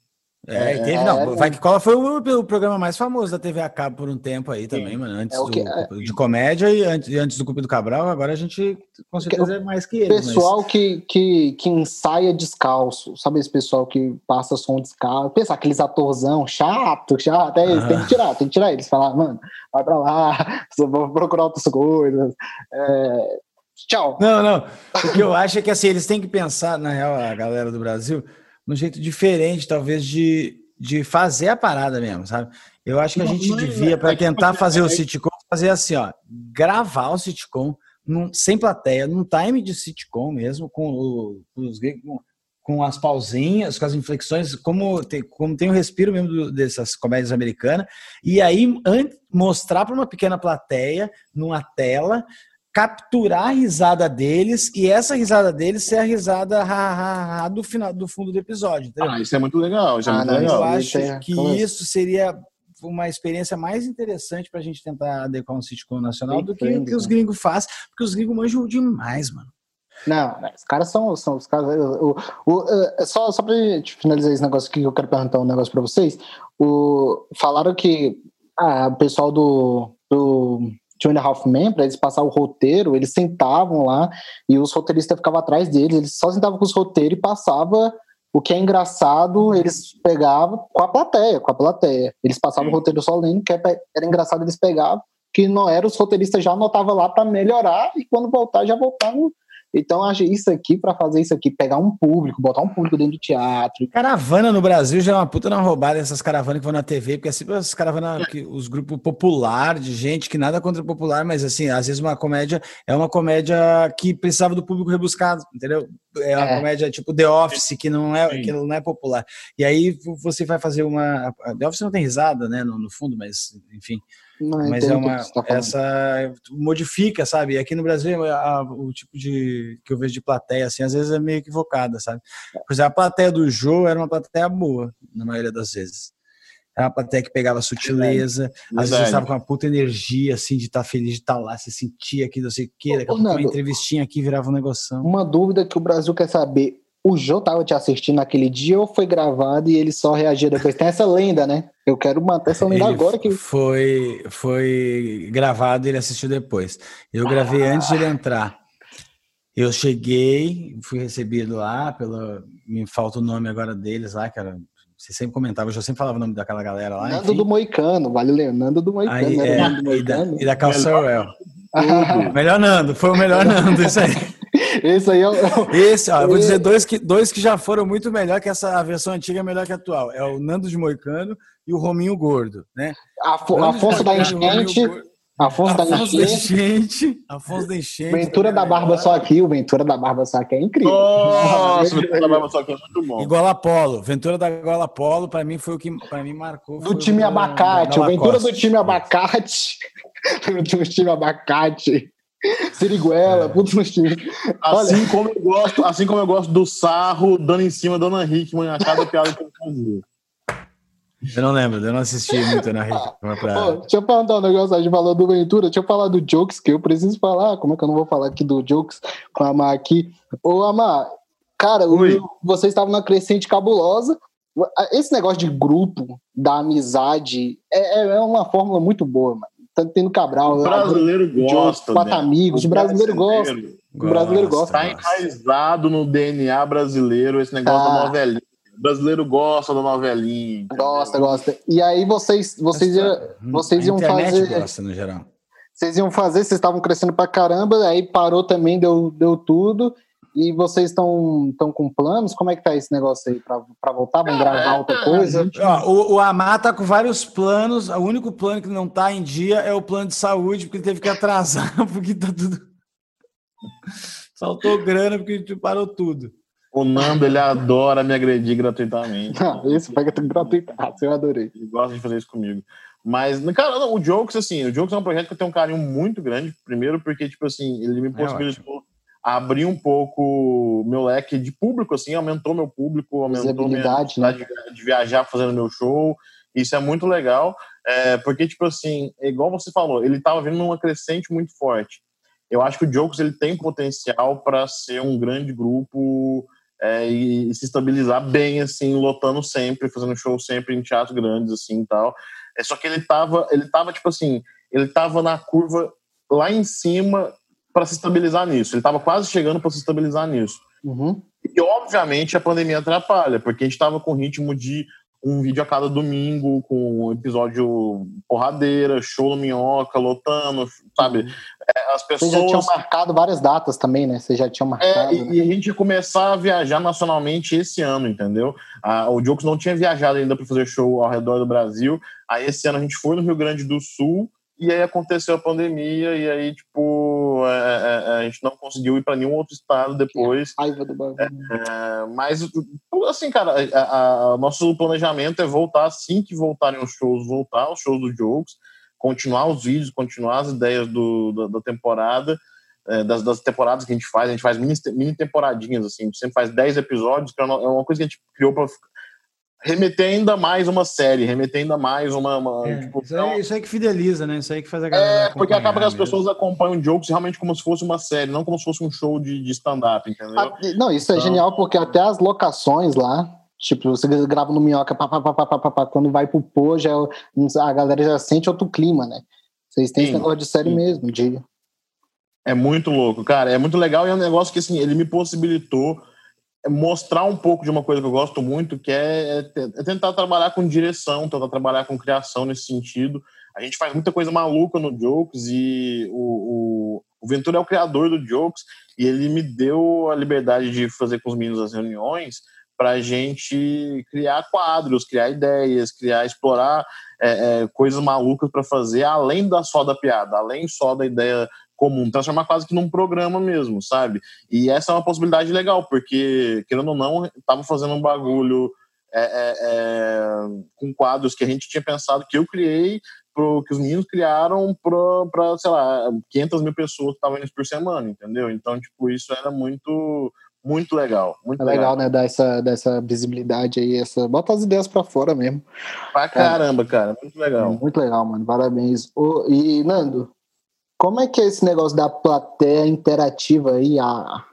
É, teve, não. É, Vai que Cola foi o, o, programa mais famoso da TV a cabo por um tempo aí também, sim. mano. Antes é que, do, é, de comédia e antes, antes do Cupido do Cabral, agora a gente com certeza é mais que ele. Pessoal mas... que, que, que ensaia descalço, sabe esse pessoal que passa som descalço? Pensa aqueles atorzão chato, chato, é isso, tem que tirar, tem que tirar eles. Falar, mano, vai pra lá, vou procurar outras coisas. É, tchau. Não, não. O que eu acho é que assim, eles têm que pensar, na real, a galera do Brasil num jeito diferente, talvez, de, de fazer a parada mesmo, sabe? Eu acho que a gente devia, para tentar fazer o sitcom, fazer assim, ó, gravar o sitcom num, sem plateia, num time de sitcom mesmo, com, o, com, com as pausinhas, com as inflexões, como tem, como tem o respiro mesmo do, dessas comédias americanas, e aí mostrar para uma pequena plateia, numa tela, capturar a risada deles e essa risada deles ser a risada ha, ha, ha, do final do fundo do episódio. Entendeu? Ah, isso é muito legal. Isso é ah, muito não, legal. Eu acho é, que isso seria uma experiência mais interessante para a gente tentar adequar um sitcom nacional do que o que os gringos fazem, porque os gringos manjam demais, mano. Não, os caras são, são os caras. O, o, o, é, só só para finalizar esse negócio aqui, eu quero perguntar um negócio para vocês. O, falaram que ah, o pessoal do, do Two and a Half Men, para eles passar o roteiro, eles sentavam lá e os roteiristas ficavam atrás deles, eles só sentavam com os roteiros e passava o que é engraçado, eles pegavam com a plateia, com a plateia. Eles passavam o roteiro só lendo, que era engraçado, eles pegavam, que não era, os roteiristas já anotavam lá para melhorar e quando voltar, já voltavam Então, acho isso aqui, para fazer isso aqui, pegar um público, botar um público dentro do teatro. Caravana no Brasil já é uma puta não roubada essas caravanas que vão na TV, porque é sempre as caravanas, que, os grupos popular, de gente que nada contra o popular, mas assim, às vezes uma comédia é uma comédia que precisava do público rebuscado, entendeu? É uma é. comédia tipo The Office, que não é, que não é popular. E aí você vai fazer uma. The Office não tem risada, né, no, no fundo, mas enfim. Não, mas é uma tá essa modifica, sabe? Aqui no Brasil a, o tipo de que eu vejo de plateia assim, às vezes é meio equivocada, sabe? Por exemplo, a plateia do Jô era uma plateia boa na maioria das vezes. Era uma plateia que pegava sutileza, às vezes estava com uma puta energia, assim, de estar tá feliz de estar tá lá, se sentia aqui, não sei o pouco uma entrevistinha aqui virava um negócio. Uma dúvida que o Brasil quer saber, o Jô tava te assistindo naquele dia ou foi gravado e ele só reagia depois? Tem essa lenda, né? Eu quero manter essa lenda ele agora. que Foi, foi gravado e ele assistiu depois. Eu gravei ah. antes de ele entrar. Eu cheguei, fui recebido lá pelo. Me falta o nome agora deles lá, que era. Você sempre comentava, eu já sempre falava o nome daquela galera lá. Nando enfim. do Moicano, vale Leonardo do Moicano. Aí, é, do Moicano. E, da, e da Calçarwell. melhor Nando, foi o melhor Nando, isso aí. Esse aí é o. Esse, ó, eu vou dizer dois que, dois que já foram muito melhor que essa a versão antiga é melhor que a atual. É o Nando de Moicano e o Rominho Gordo, né? Afo, Afonso da Enchente. Afonso, Afonso da Enchente. Afonso da Enchente. Ventura da Barba só aqui. O Ventura da Barba só aqui é incrível. Nossa, Ventura da Barba só aqui é muito bom. Igual Apolo. Ventura da Igual Apolo, pra mim, foi o que pra mim marcou. Do time o Abacate. O Ventura do time Abacate. do time Abacate. Siriguela, é. putz. Assim como, eu gosto, assim como eu gosto do sarro dando em cima da Dona Hickman a cada piada que ele fazia. Eu não lembro, eu não assisti muito na Hickman. Pra... Pô, deixa eu perguntar um negócio, a gente falou do Ventura, deixa eu falar do Jokes, que eu preciso falar. Como é que eu não vou falar aqui do Jokes com a Amar aqui? Ô, Amar, cara, Oi. vocês estavam na crescente cabulosa. Esse negócio de grupo, da amizade, é, é uma fórmula muito boa, mano tá tendo Cabral. O brasileiro gosta. Quatro né? amigos, o brasileiro, gosta. O brasileiro gosta. Tá enraizado no DNA brasileiro esse negócio tá. da novelinha. O brasileiro gosta da novelinha. Gosta, gosta. E aí vocês, vocês, ia, vocês iam fazer. Gosta, no geral. Vocês iam fazer, vocês estavam crescendo pra caramba, aí parou também, deu, deu tudo. E vocês estão com planos? Como é que tá esse negócio aí para voltar? Vão gravar outra coisa? Ó, o, o Amar tá com vários planos. O único plano que não tá em dia é o plano de saúde, porque ele teve que atrasar, porque tá tudo. Faltou grana porque a gente parou tudo. O Nando, ele adora me agredir gratuitamente. Não, isso pega tudo gratuitado, eu adorei. Ele gosta de fazer isso comigo. Mas, cara, não, o Jokes, assim, o Jokes é um projeto que eu tenho um carinho muito grande. Primeiro, porque, tipo assim, ele me é possibilitou. É abrir um pouco meu leque de público, assim, aumentou meu público, aumentou minha né? de, de viajar fazendo meu show. Isso é muito legal, é, porque, tipo assim, igual você falou, ele estava vindo numa crescente muito forte. Eu acho que o Jokes ele tem potencial para ser um grande grupo é, e, e, se estabilizar bem, assim, lotando sempre, fazendo show sempre em teatros grandes, assim, e tal. É só que ele tava, ele tava, tipo assim, ele tava na curva lá em cima para se estabilizar nisso. Ele estava quase chegando para se estabilizar nisso. Uhum. E, obviamente, a pandemia atrapalha, porque a gente estava com ritmo de um vídeo a cada domingo, com um episódio porradeira, show no Minhoca, lotando, sabe? Uhum. É, as pessoas... Vocês já tinham marcado várias datas também, né? Vocês já tinham marcado. É, e, né? e, a gente ia começar a viajar nacionalmente esse ano, entendeu? Ah, o Jokes não tinha viajado ainda para fazer show ao redor do Brasil. Aí esse ano a gente foi no Rio Grande do Sul e aí aconteceu a pandemia, e aí, tipo, é, é, é a gente não conseguiu ir para nenhum outro estado depois. Que raiva do bagulho. É, mas, assim, cara, a, nosso planejamento é voltar assim que voltarem os shows, voltar os shows do Jokes, continuar os vídeos, continuar as ideias do, da, da temporada, é, das, das, temporadas que a gente faz. A gente faz mini, mini temporadinhas, assim, a gente sempre faz 10 episódios, que é uma coisa que a gente criou para remeter ainda mais uma série, remeter ainda mais uma. uma é, tipo, isso, aí, isso, aí, que fideliza, né? Isso aí que faz a galera. É, porque acaba que as pessoas acompanham jokes realmente como se fosse uma série, não como se fosse um show de, de stand-up, entendeu? Ah, não, isso é então... é genial porque até as locações lá. Tipo, você grava no minhoca, pá, pá, pá, pá, pá, pá, quando vai pro pô, já, é a galera já sente outro clima, né? Vocês têm sim, esse negócio de série sim. mesmo, de... É muito louco, cara. É muito legal e é um negócio que, assim, ele me possibilitou mostrar um pouco de uma coisa que eu gosto muito, que é, é, é, tentar trabalhar com direção, tentar trabalhar com criação nesse sentido. A gente faz muita coisa maluca no Jokes e o, o, o Ventura é o criador do Jokes e ele me deu a liberdade de fazer com os meninos as reuniões para a gente criar quadros, criar ideias, criar, explorar é, é, coisas malucas para fazer, além da só da piada, além só da ideia comum, transformar quase que num programa mesmo, sabe? E essa é uma possibilidade legal, porque, querendo ou não, tava fazendo um bagulho é, é, é, com quadros que a gente tinha pensado, que eu criei, pro, que os meninos criaram para, sei lá, 500 mil pessoas que estavam indo por semana, entendeu? Então, tipo, isso era muito muito legal. Muito é legal, legal, né? Dar essa, dar essa visibilidade aí, essa. Bota as ideias pra fora mesmo. Pra caramba, cara. Muito legal. É, muito legal, mano. Parabéns. e, Nando, como é que é esse negócio da plateia interativa aí, a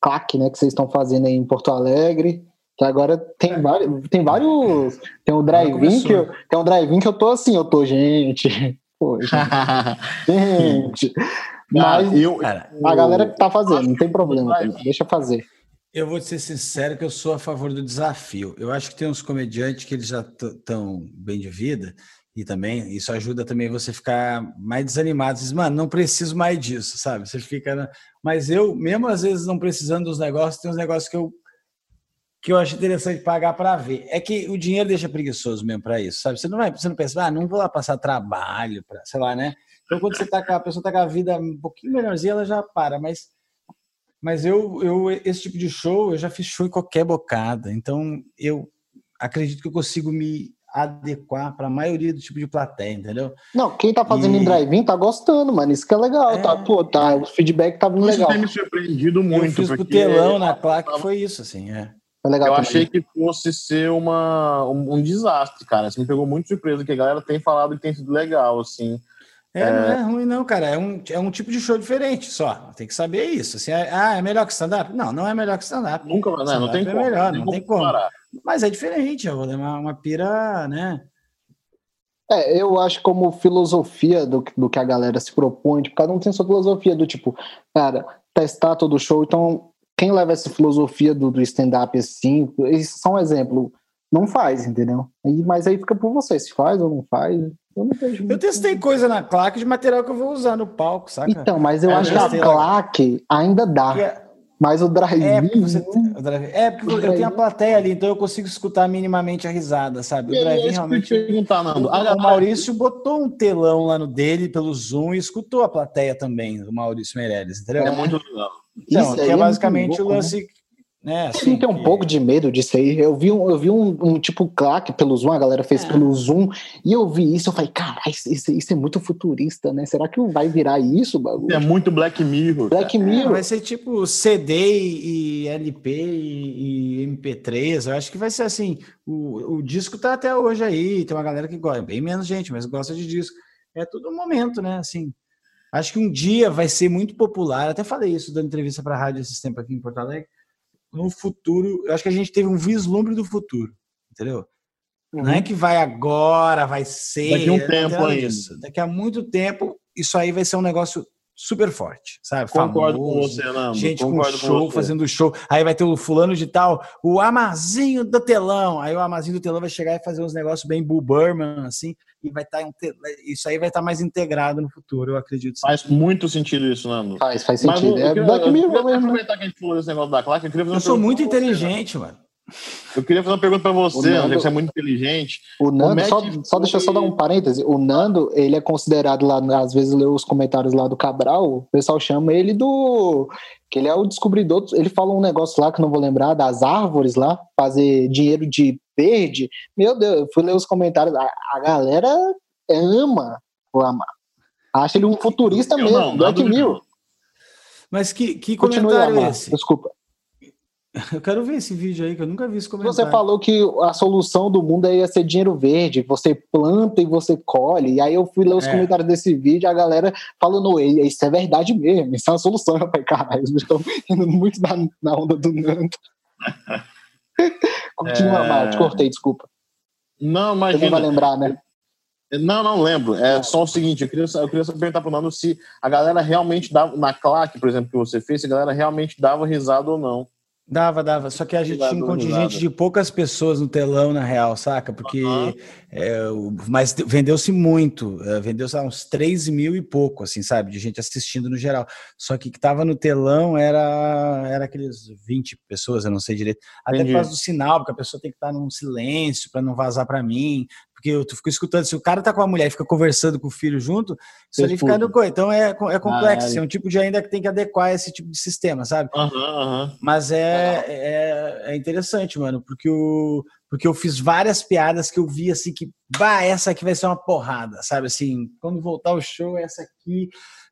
CLAC, né, que vocês estão fazendo aí em Porto Alegre? Que agora tem é. vários. Tem vários. Tem um drive-in que, eu, tem um drive que eu tô assim, eu tô, gente. Pô, gente. gente. Mas eu, a galera que tá fazendo, não tem problema, deixa fazer. Eu vou ser sincero que eu sou a favor do desafio. Eu acho que tem uns comediantes que eles já estão bem de vida e também isso ajuda também você ficar mais desanimado. Diz, mano, não preciso mais disso, sabe? Você fica. Mas eu, mesmo às vezes não precisando dos negócios, tem uns negócios que eu que eu acho interessante pagar para ver. É que o dinheiro deixa preguiçoso mesmo para isso, sabe? Você não vai, você não pensa, ah, não vou lá passar trabalho para, sei lá, né? Então quando você tá com a pessoa tá com a vida um pouquinho melhorzinha, ela já para, mas mas eu, eu, esse tipo de show, eu já fiz show em qualquer bocada. Então, eu acredito que eu consigo me adequar para a maioria do tipo de plateia, entendeu? Não, quem tá fazendo e... em drive-in tá gostando, mano. Isso que é legal, tá? é... tá? Pô, tá, o feedback tá vindo legal. Isso tem me surpreendido muito. Eu fiz porque... pro telão na claque, foi isso, assim, é. É legal eu também. achei que fosse ser uma, um, um, desastre, cara. Isso me pegou muito surpresa, que a galera tem falado que tem sido legal, assim. É, é, não é ruim, não, cara. É um, é um tipo de show diferente só. Tem que saber isso. Assim, é, ah, é melhor que stand-up? Não, não é melhor que stand-up. Nunca, né? Não tem é como. Melhor, não, tem como. Parar. Mas é diferente, é uma, uma pira, né? É, eu acho como filosofia do, do que a galera se propõe, tipo, cada um tem sua filosofia do tipo, cara, testar todo show, então quem leva essa filosofia do, do stand-up assim, isso é só um exemplo, não faz, entendeu? E, mas aí fica por você, se faz ou não faz, eu não vejo Eu testei coisa na claque de material que eu vou usar no palco, saca? Então, mas eu é, acho que a claque ainda dá. É... Mas o drive é, porque, você é porque eu tenho a plateia ali, então eu consigo escutar minimamente a risada, sabe? O drive realmente. Perguntar, Nando. O, o Maurício botou um telão lá no dele pelo Zoom e escutou a plateia também, o Maurício Meirelles, entendeu? É muito legal. Então, que é, é basicamente o lance. Né? Né, assim, não tem um pouco de medo disso aí. Eu vi um, eu vi um, um tipo claque pelo Zoom, a galera fez é. pelo Zoom, e eu vi isso, eu falei, caralho, isso, isso, é muito futurista, né? Será que vai virar isso, bagulho? É muito Black Mirror. Black Mirror. É, vai ser tipo CD e LP e, e, MP3. Eu acho que vai ser assim. O, o disco tá até hoje aí, tem uma galera que gosta, bem menos gente, mas gosta de disco. É tudo um momento, né? Assim. Acho que um dia vai ser muito popular. Até falei isso dando entrevista para a rádio esses tempos aqui em Porto Alegre no futuro, eu acho que a gente teve um vislumbre do futuro, entendeu? Uhum. Não é uhum. que vai agora, vai ser. Daqui a um tempo ainda. Daqui a muito tempo, isso aí vai ser um negócio super forte, sabe? Concordo Famoso, com você, Nando. Gente Concordo com show, com fazendo show. Aí vai ter o fulano de tal, o Amazinho do telão. Aí o Amazinho do telão vai chegar e fazer uns negócios bem Bull Burman, assim, e vai estar tá isso aí vai estar tá mais integrado no futuro, eu acredito. Faz muito sentido isso, Nando. Faz, faz sentido. Mas, é, eu, queria, eu, eu, eu, aproveitar que a gente falou desse negócio da claque, eu queria fazer Eu sou muito inteligente, você, mano. Eu queria fazer uma pergunta para você, Nando, você é muito inteligente. O Nando, é só, só deixa eu só dar um parêntese. O Nando, ele é considerado lá, às vezes leu os comentários lá do Cabral, o pessoal chama ele do. que ele é o descobridor. Ele fala um negócio lá que não vou lembrar, das árvores lá, fazer dinheiro de verde. Meu Deus, eu fui ler os comentários. A, a galera ama o Amar. Acha ele um futurista eu mesmo, Black Mirror. Mas que, que comentário é esse? Desculpa. Eu quero ver esse vídeo aí, que eu nunca vi esse comentário. Você falou que a solução do mundo ia ser dinheiro verde, você planta e você colhe. E aí eu fui ler os é. comentários desse vídeo, a galera falando, isso é verdade mesmo, isso é uma solução. Eu falei, caralho, eles estão indo muito na, na onda do Nando. Continua, é... mal, te cortei, desculpa. Não, mas. Você não vai lembrar, né? Não, não lembro. É só o seguinte, eu queria, eu queria perguntar pro Nando se a galera realmente dava, na claque, por exemplo, que você fez, se a galera realmente dava risada ou não. Dava, dava. Só que a gente tinha um contingente de poucas pessoas no telão, na real, saca? Porque É, mas vendeu-se muito, é, vendeu-se uns 3 mil e pouco, assim, sabe? De gente assistindo no geral. Só que que tava no telão era, era aqueles 20 pessoas, eu não sei direito. Até Entendi. por causa do sinal, porque a pessoa tem que estar num silêncio para não vazar para mim. Porque eu fico escutando, se o cara tá com a mulher e fica conversando com o filho junto, isso ali fica no coisa. Então é, é complexo, ah, é. é um tipo de ainda que tem que adequar esse tipo de sistema, sabe? Uhum, uhum. Mas é, é, é interessante, mano, porque o porque eu fiz várias piadas que eu vi assim que, bah, essa aqui vai ser uma porrada, sabe? Assim, quando voltar o show, essa aqui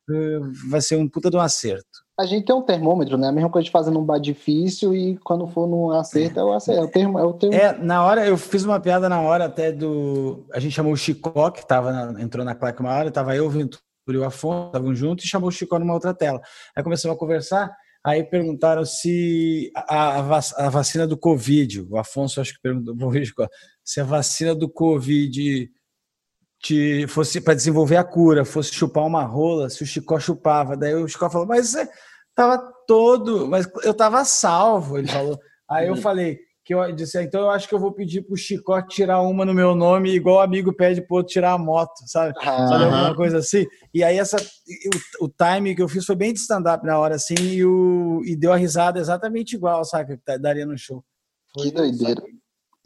uh, vai ser um puta de um acerto. A gente tem um termômetro, né? A mesma coisa de fazer num bar difícil e quando for no acerto, é o acerto. É o termo, é, o termo. é, na hora, eu fiz uma piada na hora até do. A gente chamou o Chicó, que tava na, entrou na claque uma hora, tava eu, o Ventura e o Afonso, estavam juntos, e chamou o Chicó numa outra tela. Aí começamos a conversar. Aí perguntaram se a, a, vacina do Covid, o Afonso acho que perguntou se a vacina do Covid te, fosse para desenvolver a cura, fosse chupar uma rola, se o Chicó chupava. Daí o Chicó falou, mas você tava todo, mas eu tava salvo, ele falou. Aí eu uhum. falei, que eu disse, então eu acho que eu vou pedir pro Chicó tirar uma no meu nome, igual o amigo pede pro outro tirar a moto, sabe? Uhum. Sabe alguma coisa assim? E aí essa, o, o time que eu fiz foi bem de stand-up na hora, assim, e, o, e deu a risada exatamente igual, sabe? Que daria no show. Foi, que doideira.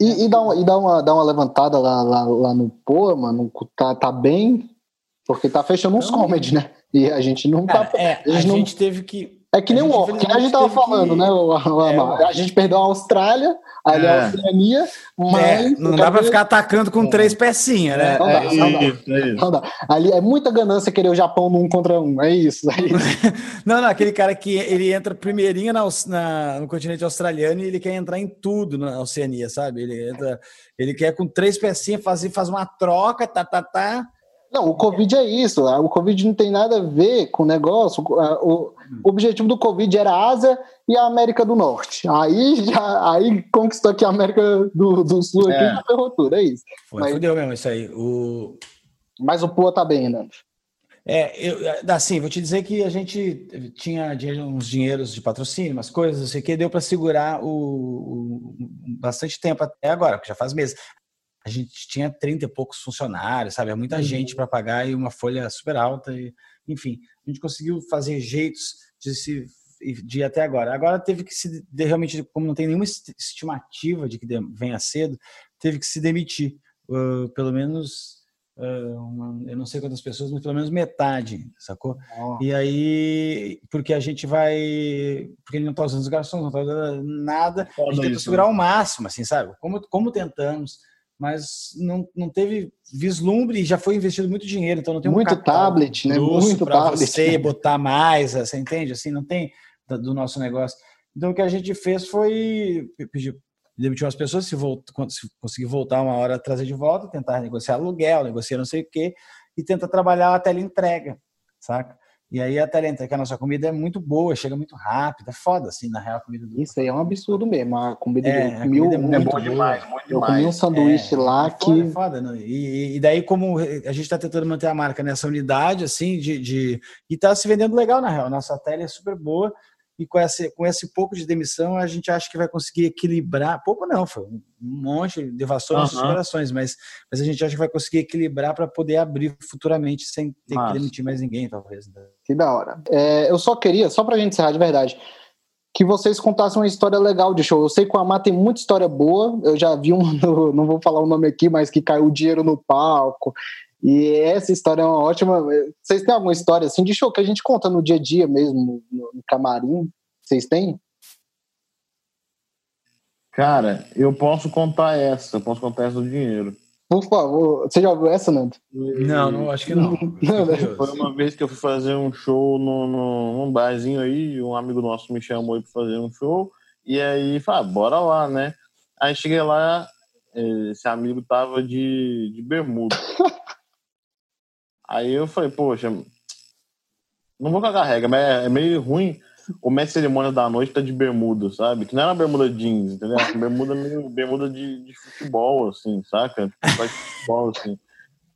E, e, dá uma, e dá, uma, dá uma levantada lá, lá, lá no Pô, mano, tá, tá bem, porque tá fechando uns comedy, né? E a gente não tá. É, a gente, não... gente teve que é que nem o que a gente tava falando, que... né? O, o, é, a gente perdeu a Austrália, ali é. a Oceania, mas. É, não dá para ficar atacando com é. três pecinhas, né? Não dá, é não, dá, isso, é não dá. Ali é muita ganância querer o Japão num contra um. É isso. É isso. não, não, aquele cara que ele entra primeirinho na, na, no continente australiano e ele quer entrar em tudo na Oceania, sabe? Ele entra, ele quer com três pecinhas fazer, faz uma troca, tá, tá, tá. Não, o Covid é isso. O Covid não tem nada a ver com o negócio. O, o objetivo do Covid era a Ásia e a América do Norte. Aí já aí conquistou aqui a América do, do Sul aqui é. já ferrou tudo, é isso. Foi, Mas, fudeu mesmo isso aí. O... Mas o Pua tá bem, né? É, eu, assim, vou te dizer que a gente tinha uns dinheiros de patrocínio, umas coisas, não sei o que, deu para segurar o, o, bastante tempo até agora, porque já faz meses. A gente tinha 30 e poucos funcionários, sabe? É muita uhum. gente para pagar e uma folha super alta. E, enfim, a gente conseguiu fazer jeitos de se de ir até agora. Agora teve que se realmente, como não tem nenhuma estimativa de que venha cedo, teve que se demitir. Uh, pelo menos uh, uma, eu não sei quantas pessoas, mas pelo menos metade, sacou? Oh. E aí, porque a gente vai, porque ele não está usando os garçons, não está usando nada, Foda a gente tenta segurar o máximo, assim, sabe? Como, como tentamos mas não, não teve vislumbre e já foi investido muito dinheiro, então não tem muito um tablet, né? Muito para você botar mais, você entende? Assim, não tem do nosso negócio. Então o que a gente fez foi pedir demitir umas pessoas, se, volt, se conseguir voltar uma hora trazer de volta, tentar negociar aluguel, negociar não sei o quê, e tentar trabalhar até a entrega, saca? E aí a Talenta, que a nossa comida é muito boa, chega muito rápido, é foda, assim, na real, a comida do... Isso aí é um absurdo mesmo, a comida é, do... A comida é, muito, é bom demais, muito Eu comi um sanduíche é, lá é foda, que... É foda, né? e, e, daí, como a gente está tentando manter a marca nessa unidade, assim, de... de... E tá se vendendo legal, na real, nossa tele é super boa, e com esse, com esse pouco de demissão a gente acha que vai conseguir equilibrar, pouco não, foi um monte, devastou uhum. nossas operações, mas, mas a gente acha que vai conseguir equilibrar para poder abrir futuramente sem ter Mas... que demitir mais ninguém, talvez. Né? Que da hora. É, eu só queria, só para a gente encerrar de verdade, que vocês contassem uma história legal de show. Eu sei que o Amar tem muita história boa, eu já vi um, não vou falar o nome aqui, mas que caiu dinheiro no palco, e essa história é uma ótima. Vocês têm alguma história assim de show que a gente conta no dia a dia mesmo, no, no camarim? Vocês têm? Cara, eu posso contar essa, eu posso contar essa do dinheiro. Por favor, você já ouviu essa, Nando? Não, não, acho que não. não né? Foi uma vez que eu fui fazer um show no, no, num barzinho aí, um amigo nosso me chamou aí pra fazer um show, e aí falei, ah, bora lá, né? Aí cheguei lá, esse amigo tava de, de bermuda. Aí eu falei, poxa, não vou cagar regra, mas é, é meio ruim o mestre cerimônia da noite tá de bermuda, sabe? Que não era bermuda jeans, entendeu? Bermuda meio bermuda de, de futebol, assim, saca? Tipo, futebol, assim.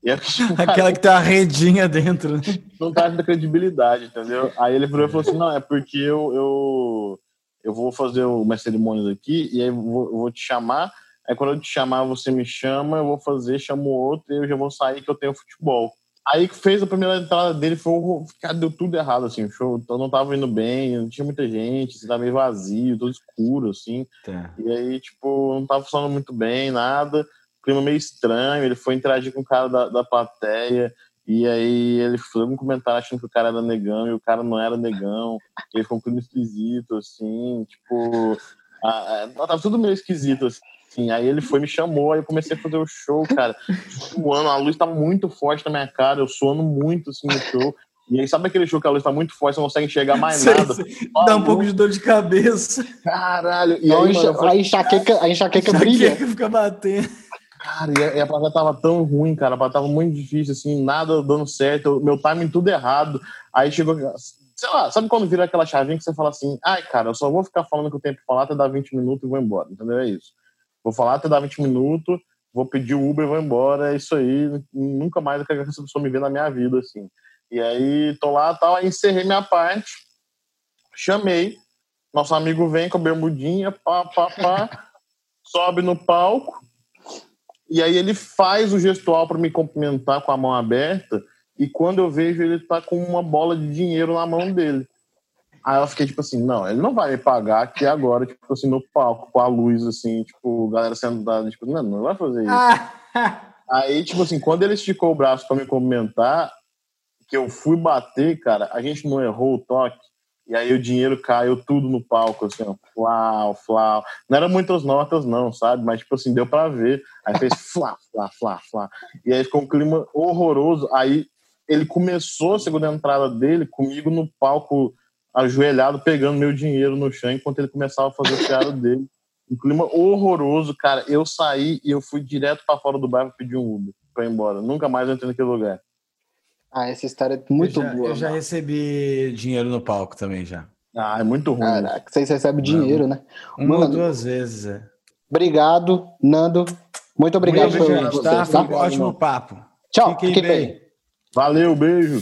É, tipo, Aquela que tem a redinha dentro. Né? Não tá da credibilidade, entendeu? Aí ele falou assim: não, é porque eu, eu, eu vou fazer o mestre cerimônias aqui e aí eu vou, eu vou te chamar Aí quando eu te chamar, você me chama, eu vou fazer, chamo outro e eu já vou sair que eu tenho futebol. Aí fez a primeira entrada dele, foi, cara, deu tudo errado, assim, o show eu não tava indo bem, não tinha muita gente, assim, tava meio vazio, todo escuro, assim. Tá. E aí, tipo, não tava funcionando muito bem, nada, clima meio estranho, ele foi interagir com o cara da, da plateia, e aí ele fez um comentário achando que o cara era negão, e o cara não era negão, ele ficou um clima esquisito, assim, tipo... A, a, tava tudo meio esquisito, assim assim. Aí ele foi, me chamou, aí eu comecei a fazer o show, cara, suando, a luz tá muito forte na minha cara, eu suando muito, assim, no show. E aí, sabe aquele show que a luz tá muito forte, você não consegue enxergar mais sei, nada? Sei. Dá um pouco de dor de cabeça. Caralho. E aí, mano, falei, a enxaqueca, a enxaqueca, enxaqueca brilha. fica batendo. Cara, e a, e a plateia tava tão ruim, cara, a plateia tava muito difícil, assim, nada dando certo, meu timing tudo errado. Aí chegou, sei lá, sabe quando vira aquela chavinha que você fala assim, ai, cara, eu só vou ficar falando que eu tenho que falar até dar 20 minutos e vou embora, entendeu? É isso. Vou falar até dar 20 minutos, vou pedir o Uber e vou embora. É isso aí. Nunca mais eu quero que essa pessoa me vê na minha vida, assim. E aí, tô lá tal, aí encerrei minha parte, chamei. Nosso amigo vem com a bermudinha, pá, pá, pá, sobe no palco. E aí ele faz o gestual para me cumprimentar com a mão aberta. E quando eu vejo, ele tá com uma bola de dinheiro na mão dele. Aí eu fiquei tipo assim, não, ele não vai me pagar aqui agora, tipo assim, no palco, com a luz, assim, tipo, galera sentada, tipo, não, não vai fazer isso. Aí, tipo assim, quando ele esticou o braço para me cumprimentar, que eu fui bater, cara, a gente não errou o toque. E aí o dinheiro caiu tudo no palco, assim, ó, flau, flau. Não eram muitas notas, não, sabe? Mas, tipo assim, deu pra ver. Aí fez flá, flá, flá, flá. E aí ficou um clima horroroso. Aí ele começou a segunda entrada dele comigo no palco ajoelhado pegando meu dinheiro no chão enquanto ele começava a fazer o piada dele. Um clima horroroso, cara. Eu saí e eu fui direto para fora do bairro pedir um Uber para ir embora. Nunca mais entrei naquele lugar. Ah, essa história é muito eu já, boa. Eu já recebi dinheiro no palco também já. Ah, é muito ruim. Caraca, vocês recebem dinheiro, né? Uma ou duas vezes, é. Obrigado, Nando. Muito obrigado muito por gente, tá? Tá? Ótimo papo. Tchau, fiquem, fiquem bem. bem. Valeu, beijo.